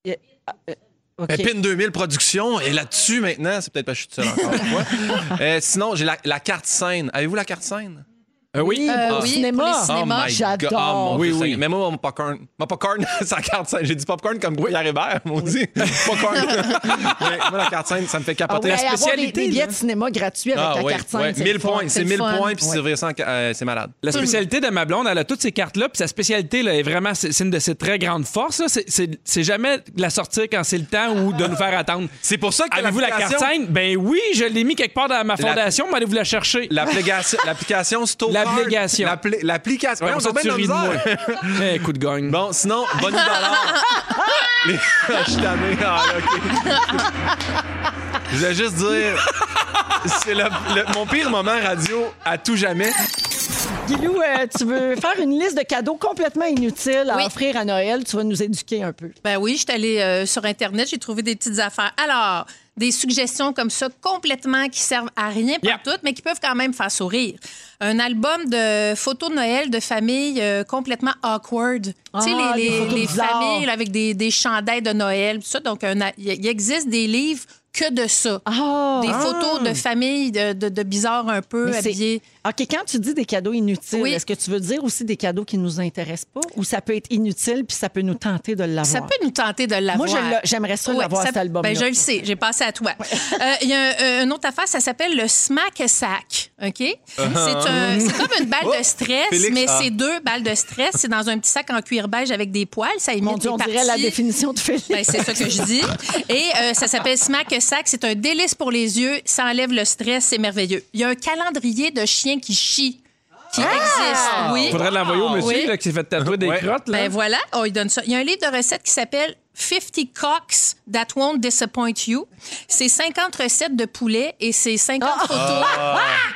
Il- ah, euh, OK. Ben, PIN 2000 Production est là-dessus maintenant. C'est peut-être pas que je suis tout seul encore. Euh, sinon, j'ai la, la carte scène. Avez-vous la carte scène? Euh, oui. Euh, oui, cinéma. pour les cinémas. Oh J'adore. Oh, Oui, oui. Mais moi, mon popcorn, mon popcorn, c'est la carte scène. J'ai dit popcorn comme Pierre Hébert, mon dit. popcorn. Mais moi, la carte scène, ça me fait Ah capoter. oui, la des, spécialité, des là. billets de cinéma gratuits avec Ah, ta ouais, carte 5, ouais. 1000 points, c'est le 1000 fun. points, puis ça, en ca- euh, c'est malade. La spécialité de ma blonde, elle a toutes ces cartes-là, puis sa spécialité là, est vraiment, c'est c'est une de ses très grandes forces. là. C'est- C'est c'est jamais de la sortir quand c'est le temps ou de nous faire attendre. C'est pour ça que Avez-vous la carte l'application- scène? Ben oui, je l'ai mis quelque part dans ma fondation, mais allez-vous la chercher? L'application l'application Stocard L'application. L'appli- L'application. On ris de moi. misère. Eh, coup de gagne. Bon, sinon, Bonnie Ballard. Les... Je suis tanné. Ah, OK. Je voulais juste dire, c'est le- le- mon pire moment radio à tout jamais. Guilou, euh, tu veux faire une liste de cadeaux complètement inutiles à Oui. offrir à Noël? Tu vas nous éduquer un peu. Ben oui, je suis allée euh, sur Internet, j'ai trouvé des petites affaires. Alors, des suggestions comme ça, complètement qui servent à rien Yep. pour toutes, mais qui peuvent quand même faire sourire. Un album de photos de Noël de famille euh, complètement awkward. Ah, tu sais, les, des les- familles là, avec des, des chandails de Noël, tout ça. Donc, il existe des livres que de ça. Ah! Des photos de familles de, de, de bizarres un peu habillés. OK, quand tu dis des cadeaux inutiles, Oui. est-ce que tu veux dire aussi des cadeaux qui nous intéressent pas? Ou ça peut être inutile puis ça peut nous tenter de l'avoir? Ça peut nous tenter de l'avoir. Moi, j'aimerais ça Oui, l'avoir, cet album-là. Ben, je le sais, j'ai passé à toi. Euh, Il y a un- une autre affaire, ça s'appelle le smack sack. OK? C'est un- c'est comme une balle de stress, Félix, mais ah. c'est deux balles de stress. C'est dans un petit sac en cuir beige avec des poils. Ça imite Mon Dieu, des on parties. dirait la définition de Félix. Ben, c'est ça que je dis. Et euh, ça s'appelle Smack Sack. C'est un délice pour les yeux. Ça enlève le stress. C'est merveilleux. Il y a un calendrier de chiens qui chient qui existe. Oui. Faudrait l'envoyer au monsieur Oui. là, qui s'est fait tatouer des Ouais. crottes. Là. Ben voilà, on lui donne ça. Il y a un livre de recettes qui s'appelle 50 Cocks That Won't Disappoint You. C'est 50 recettes de poulet et c'est 50 photos.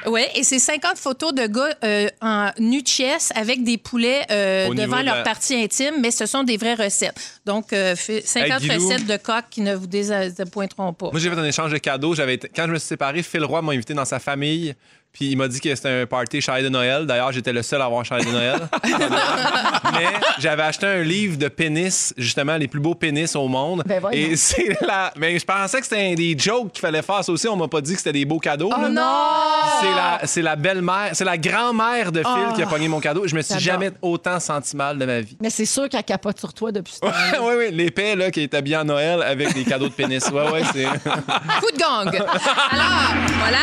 Ouais, et c'est 50 photos de gars euh, en nu de chess avec des poulets euh, devant de leur la- partie intime, mais ce sont des vraies recettes. Donc, euh, fait- 50 Hey, Guilou. recettes de coq qui ne vous désappointeront pas. Moi, j'ai fait un échange de cadeaux. J'avais été- Quand je me suis séparé, Phil Roy m'a invité dans sa famille. Puis il m'a dit que c'était un party chalet de Noël. D'ailleurs, j'étais le seul à avoir un chalet de Noël. Mais j'avais acheté un livre de pénis, justement, les plus beaux pénis au monde. Ben voyons. Et c'est la. Mais je pensais que c'était des jokes qu'il fallait faire ça aussi. On m'a pas dit que c'était des beaux cadeaux. Oh là. non! C'est la, c'est la belle-mère, c'est la grand-mère de Phil Ah. qui a pogné mon cadeau. Je me suis jamais autant senti mal de ma vie. Mais c'est sûr qu'elle capote sur toi depuis ce temps. oui, oui, l'épée là, qui est habillé en Noël avec des cadeaux de pénis. Ouais, ouais, c'est. Coup de gang. Alors, voilà.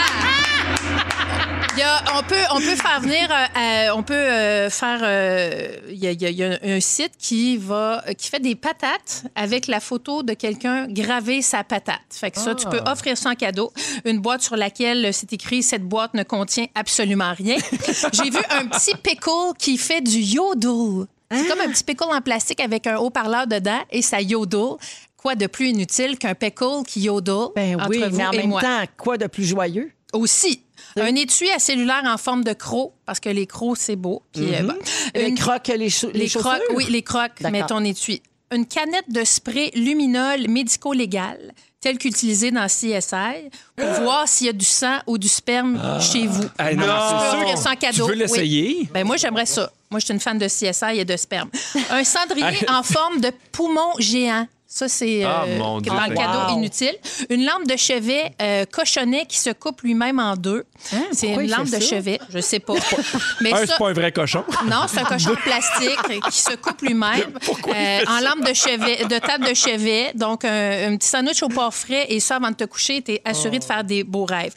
Il y a- on, peut, on peut faire venir, euh, euh, on peut euh, faire. euh, Il y, a, il y a- il y a un site qui va, qui fait des patates avec la photo de quelqu'un graver sa patate. Fait que ça, tu peux offrir ça en cadeau. Une boîte sur laquelle c'est écrit cette boîte ne contient absolument rien. J'ai vu un petit pickle qui fait du yodel. C'est comme un petit pickle en plastique avec un haut-parleur dedans et ça yodel. Quoi de plus inutile qu'un pickle qui yodel Ben entre oui, vous mais en et même moi? temps, quoi de plus joyeux? Aussi. Un étui à cellulaire en forme de croc, parce que les crocs, c'est beau. Puis, euh, bon. Les Une- crocs, les, les les chaussures? crocs, oui, les crocs, mais ton étui. Une canette de spray luminol médico-légal, tel qu'utilisé dans CSI, pour voir s'il y a du sang ou du sperme chez vous. Hey, non, c'est sûr. cadeau. Tu veux Oui. l'essayer? Ben moi, j'aimerais ça. Moi, je suis une fan de CSI et de sperme. Un cendrier en forme de poumon géant. Ça, c'est euh, Ah, dans le cadeau Wow. inutile. Une lampe de chevet euh, cochonnet qui se coupe lui-même en deux. c'est Hein, pourquoi une lampe de ça? chevet. Je sais pas. Mais Un, ça, c'est pas un vrai cochon. non, c'est un cochon de plastique qui se coupe lui-même euh, en lampe de chevet, de table de chevet. Donc, un, un petit sandwich au porc frais et ça, avant de te coucher, tu es assuré de faire des beaux rêves.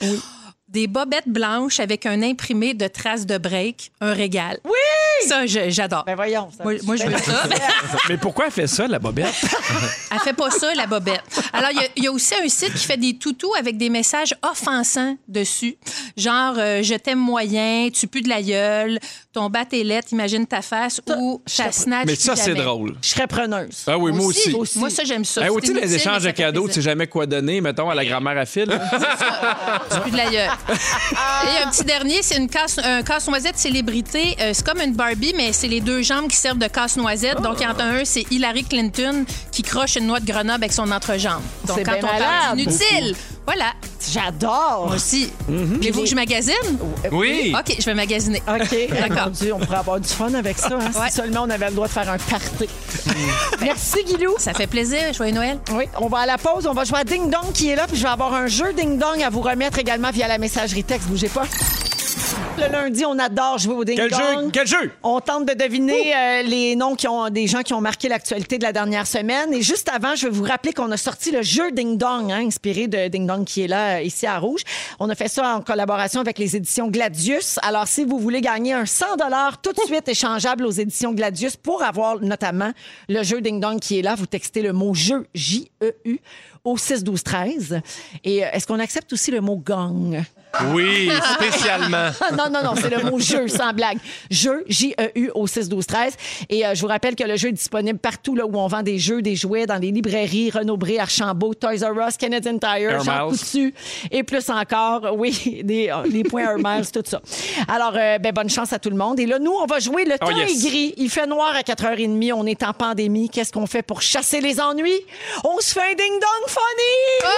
Des bobettes blanches avec un imprimé de traces de break, un régal. Oui! Ça, j'adore. Ben voyons. ça- moi, moi, je veux ça. Mais pourquoi elle fait ça, la bobette? Elle fait pas ça, la bobette. Alors, il y a- il y, a aussi un site qui fait des toutous avec des messages offensants dessus. Genre, euh, je t'aime moyen, tu pues de la gueule, ton bat est lettre, imagine ta face, ou ta snatch. Mais ça, c'est drôle. Je serais preneuse. Ah oui, moi aussi. Aussi. Moi, ça, j'aime ça. Hey, C'est aussi, les échanges de cadeaux, tu sais jamais quoi donner, mettons, à la grand-mère à fil. Tu pues de la gueule. Et un petit dernier, c'est une casse, un casse-noisette célébrité. Euh, c'est comme une Barbie, mais c'est les deux jambes qui servent de casse-noisette. Donc, il y en a un, c'est Hillary Clinton qui croche une noix de Grenoble avec son entrejambe. Donc, C'est quand on parle malade. Voilà. J'adore. Moi aussi. Mhm. Voulez-vous que je magasine? Oui! OK, je vais magasiner. OK. D'accord. Mon Dieu, on pourrait avoir du fun avec ça. hein, Ouais. Si seulement on avait le droit de faire un party. Merci, Guilou. Ça fait plaisir. Joyeux Noël. Oui, on va à la pause. On va jouer à Ding Dong qui est là. Puis je vais avoir un jeu Ding Dong à vous remettre également via la messagerie texte. Bougez pas. Le lundi, on adore jouer au Ding Quel jeu? Quel jeu? On tente de deviner euh, les noms qui ont, des gens qui ont marqué l'actualité de la dernière semaine. Et juste avant, je vais vous rappeler qu'on a sorti le jeu Ding Dong, hein, inspiré de Ding Dong qui est là, ici à Rouge. On a fait ça en collaboration avec les éditions Gladius. Alors, si vous voulez gagner un 100 tout de suite échangeable aux éditions Gladius pour avoir notamment le jeu Ding Dong qui est là, vous textez le mot jeu, J-E-U, au 6 12 13 Et euh, est-ce qu'on accepte aussi le mot gang? Oui, spécialement. Non, non, non, c'est le mot jeu, sans blague. Jeu, J-E-U, au 6-12-13. Et euh, je vous rappelle que le jeu est disponible partout là, où on vend des jeux, des jouets, dans les librairies, Renaud Bré, Archambault, Toys R Us, Canadian Tire, Air Jean. Coutu, et plus encore, oui, des, euh, les points Air Miles, tout ça. Alors, euh, ben, bonne chance à tout le monde. Et là, nous, on va jouer le temps Oh, yes. est gris. Il fait noir à 4h30. On est en pandémie. Qu'est-ce qu'on fait pour chasser les ennuis? On se fait un ding-dong funny!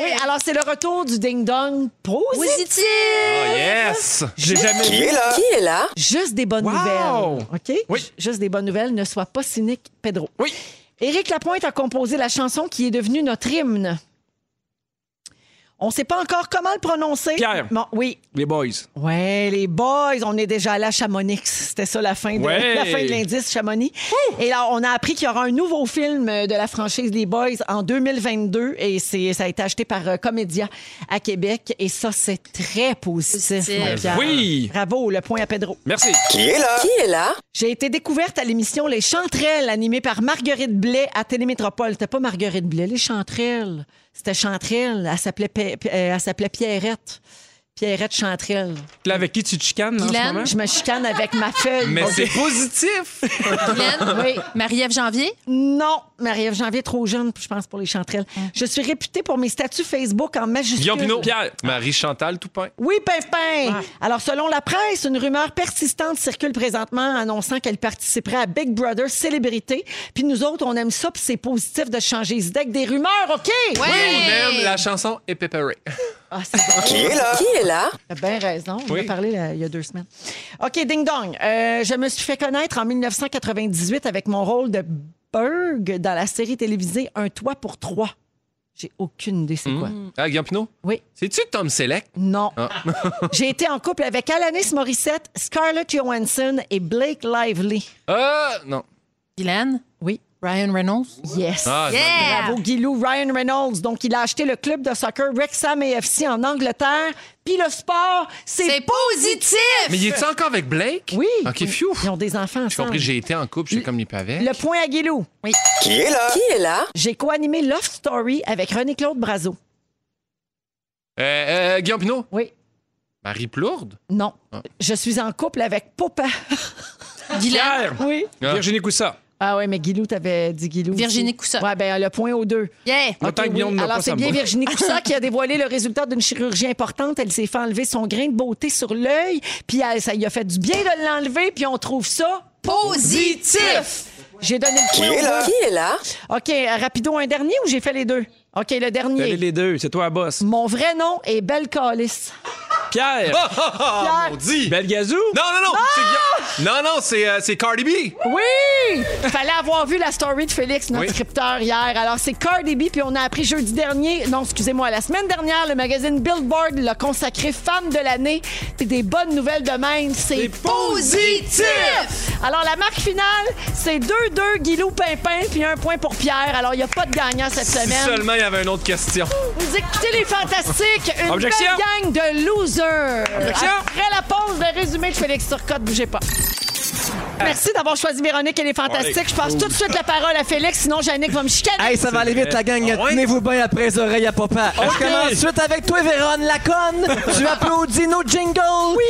Oui, alors c'est le retour du ding-dong positif. Positif! Oh, yes! J'ai jamais Qui est là? Qui est là? Juste des bonnes Wow! nouvelles. OK? Oui. Juste des bonnes nouvelles. Ne sois pas cynique, Pedro. Oui. Éric Lapointe a composé la chanson qui est devenue notre hymne. On ne sait pas encore comment le prononcer. Pierre. Bon, oui. Les boys. Ouais, les boys, on est déjà allé à Chamonix. C'était ça la fin de, Ouais. la fin de l'indice Chamonix. Et là, on a appris qu'il y aura un nouveau film de la franchise Les Boys en 2022 et c'est ça a été acheté par euh, Comédia à Québec et ça c'est très positif. Pierre. Oui. Bravo, le point à Pedro. Merci. Qui est là? Qui est là? J'ai été découverte à l'émission Les Chanterelles, animée par Marguerite Blais à Télémétropole. C'était pas Marguerite Blais, Les Chanterelles. C'était Chanterelle. Elle s'appelait, Pe- Pe- euh, elle s'appelait Pierrette. Pierrette Chanterelle. Là, avec qui tu te chicanes en ce Guylaine, moment? Je me chicane avec ma feuille. Mais c'est positif! Guylaine, Oui. Marie-Ève Janvier? Non, Marie-Ève Janvier, trop jeune, je pense, pour les chanterelles. Je suis réputée pour mes statuts Facebook en majuscule. Guillaume Pinot. Pierre. Marie-Chantal Toupin. Oui, Pimpin. Alors, selon la presse, une rumeur persistante circule présentement annonçant qu'elle participerait à Big Brother Célébrité. Puis nous autres, on aime ça, puis c'est positif de changer les idées avec des rumeurs, OK? Ouais. On aime la chanson Épépérée. Ah, c'est bon. Qui est là? Qui est là? T'as bien raison. On Oui. a parlé là, il y a deux semaines. OK, Ding Dong. Euh, je me suis fait connaître en 1998 avec mon rôle de Berg dans la série télévisée Un toit pour trois. J'ai aucune idée c'est quoi. Ah, Guillaume Pinot? Oui. C'est-tu Tom Selleck? Non. Ah. J'ai été en couple avec Alanis Morissette, Scarlett Johansson et Blake Lively. Ah, non. Guylaine? Oui. Ryan Reynolds? Yes. Ah, Yeah! Bravo, Guilou. Ryan Reynolds. Donc, il a acheté le club de soccer Wrexham AFC en Angleterre. Puis le sport, c'est C'est positif! Mais il est encore avec Blake? Oui. OK. Ils ont des enfants J'ai ensemble. compris, j'ai été en couple, j'ai comme les pavés. Le point à Guilou. Qui est là? Qui est là? J'ai co-animé Love Story avec René-Claude Brazo. Euh, euh, Guillaume Pinot? Oui. Marie Plourde? Non. Ah. Je suis en couple avec Popa. Pierre. oui. Ah. Virginie Coussa. Ah oui, mais Guilou, t'avais dit Guilou. Virginie Coussa. Ouais, ben le point aux deux. Yeah! N'a Alors, c'est bien. Virginie Coussa qui a dévoilé le résultat d'une chirurgie importante. Elle s'est fait enlever son grain de beauté sur l'œil, puis elle- ça lui a fait du bien de l'enlever, puis on trouve ça Positif! J'ai donné le Qui est là? Qui est là? OK, rapido, un dernier ou j'ai fait les deux? OK, le Allez, dernier. les deux, c'est toi à boss. Mon vrai nom est Belle Callis. Pierre. Pierre. Maudit! Belgazou. Non, non, non! c'est Non, non, c'est euh, c'est Cardi B! Oui! Fallait avoir vu la story de Félix, notre Oui. scripteur, hier. Alors, c'est Cardi B, puis on a appris jeudi dernier, non, excusez-moi, la semaine dernière, le magazine Billboard l'a consacré femme de l'année. Puis des bonnes nouvelles de même, c'est positif! Alors, la marque finale, c'est 2-2 Guilou Pimpin, puis un point pour Pierre. Alors, il n'y a pas de gagnant cette Si semaine. seulement il y avait une autre question. Vous écoutez les fantastiques, une Objection. belle gang de losers. Objection. Après la pause, le résumé de Félix Turcotte, bougez pas. Merci d'avoir choisi Véronique et les Fantastiques. Je passe tout de suite la parole à Félix, sinon Jannick va me chicaner. Hey, ça va aller vite, la gang. Ah ouais? Tenez-vous bien après les oreilles à papa. Je commence suite avec toi, Véron Laconne. tu applaudis nos jingles.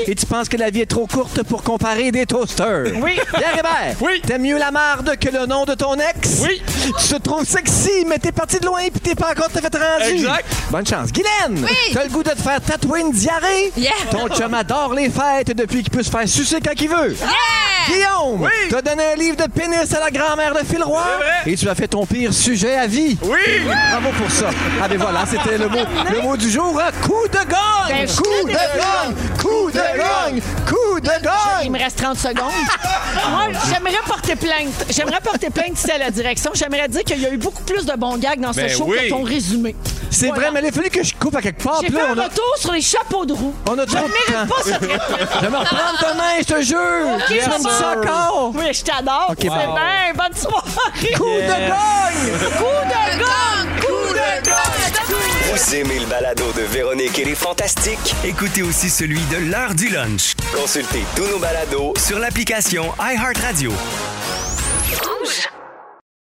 Et tu penses que la vie est trop courte pour comparer des toasters. Oui. Pierre Hébert. Oui. T'aimes mieux la marde que le nom de ton ex? Oui. Tu te trouves sexy, mais t'es parti de loin puis t'es pas encore tout à fait rendu. Exact. Bonne chance. Guylaine. Oui. T'as le goût de te faire tatouer une diarrhée? Yeah. Ton chum adore les fêtes depuis qu'il peut se faire sucer quand il veut. Guillaume, Oui. t'as donné un livre de pénis à la grand-mère de Phil Roy? Et tu as fait ton pire sujet à vie? Oui. Bravo pour ça. Ah ben voilà, c'était le mot, le mot du jour. hein. Coup de gagne! Ben, coup de gagne! Coup de gagne! Coup de Il gagne! me reste 30 secondes. Moi, j'aimerais porter plainte. J'aimerais porter plainte ici à la direction. J'aimerais dire qu'il y a eu beaucoup plus de bons gags dans ce Ben show oui. que ton résumé. C'est Voilà. vrai, mais il a fallu que je coupe à quelque part. J'ai puis fait là, un on a, retour sur les chapeaux de roue. on a Je trop de mérite temps. pas ce traitement. Je vais me reprendre demain, je te jure! tu me ça encore? Oui, je t'adore. Ok, c'est bon. bien. Bonne soirée. Coup de gagne! Coup de gagne. Coup de gagne. Vous aimez le balado de Véronique et les Fantastiques? Écoutez aussi celui de l'heure du lunch. Consultez tous nos balados sur l'application iHeartRadio. Rouge.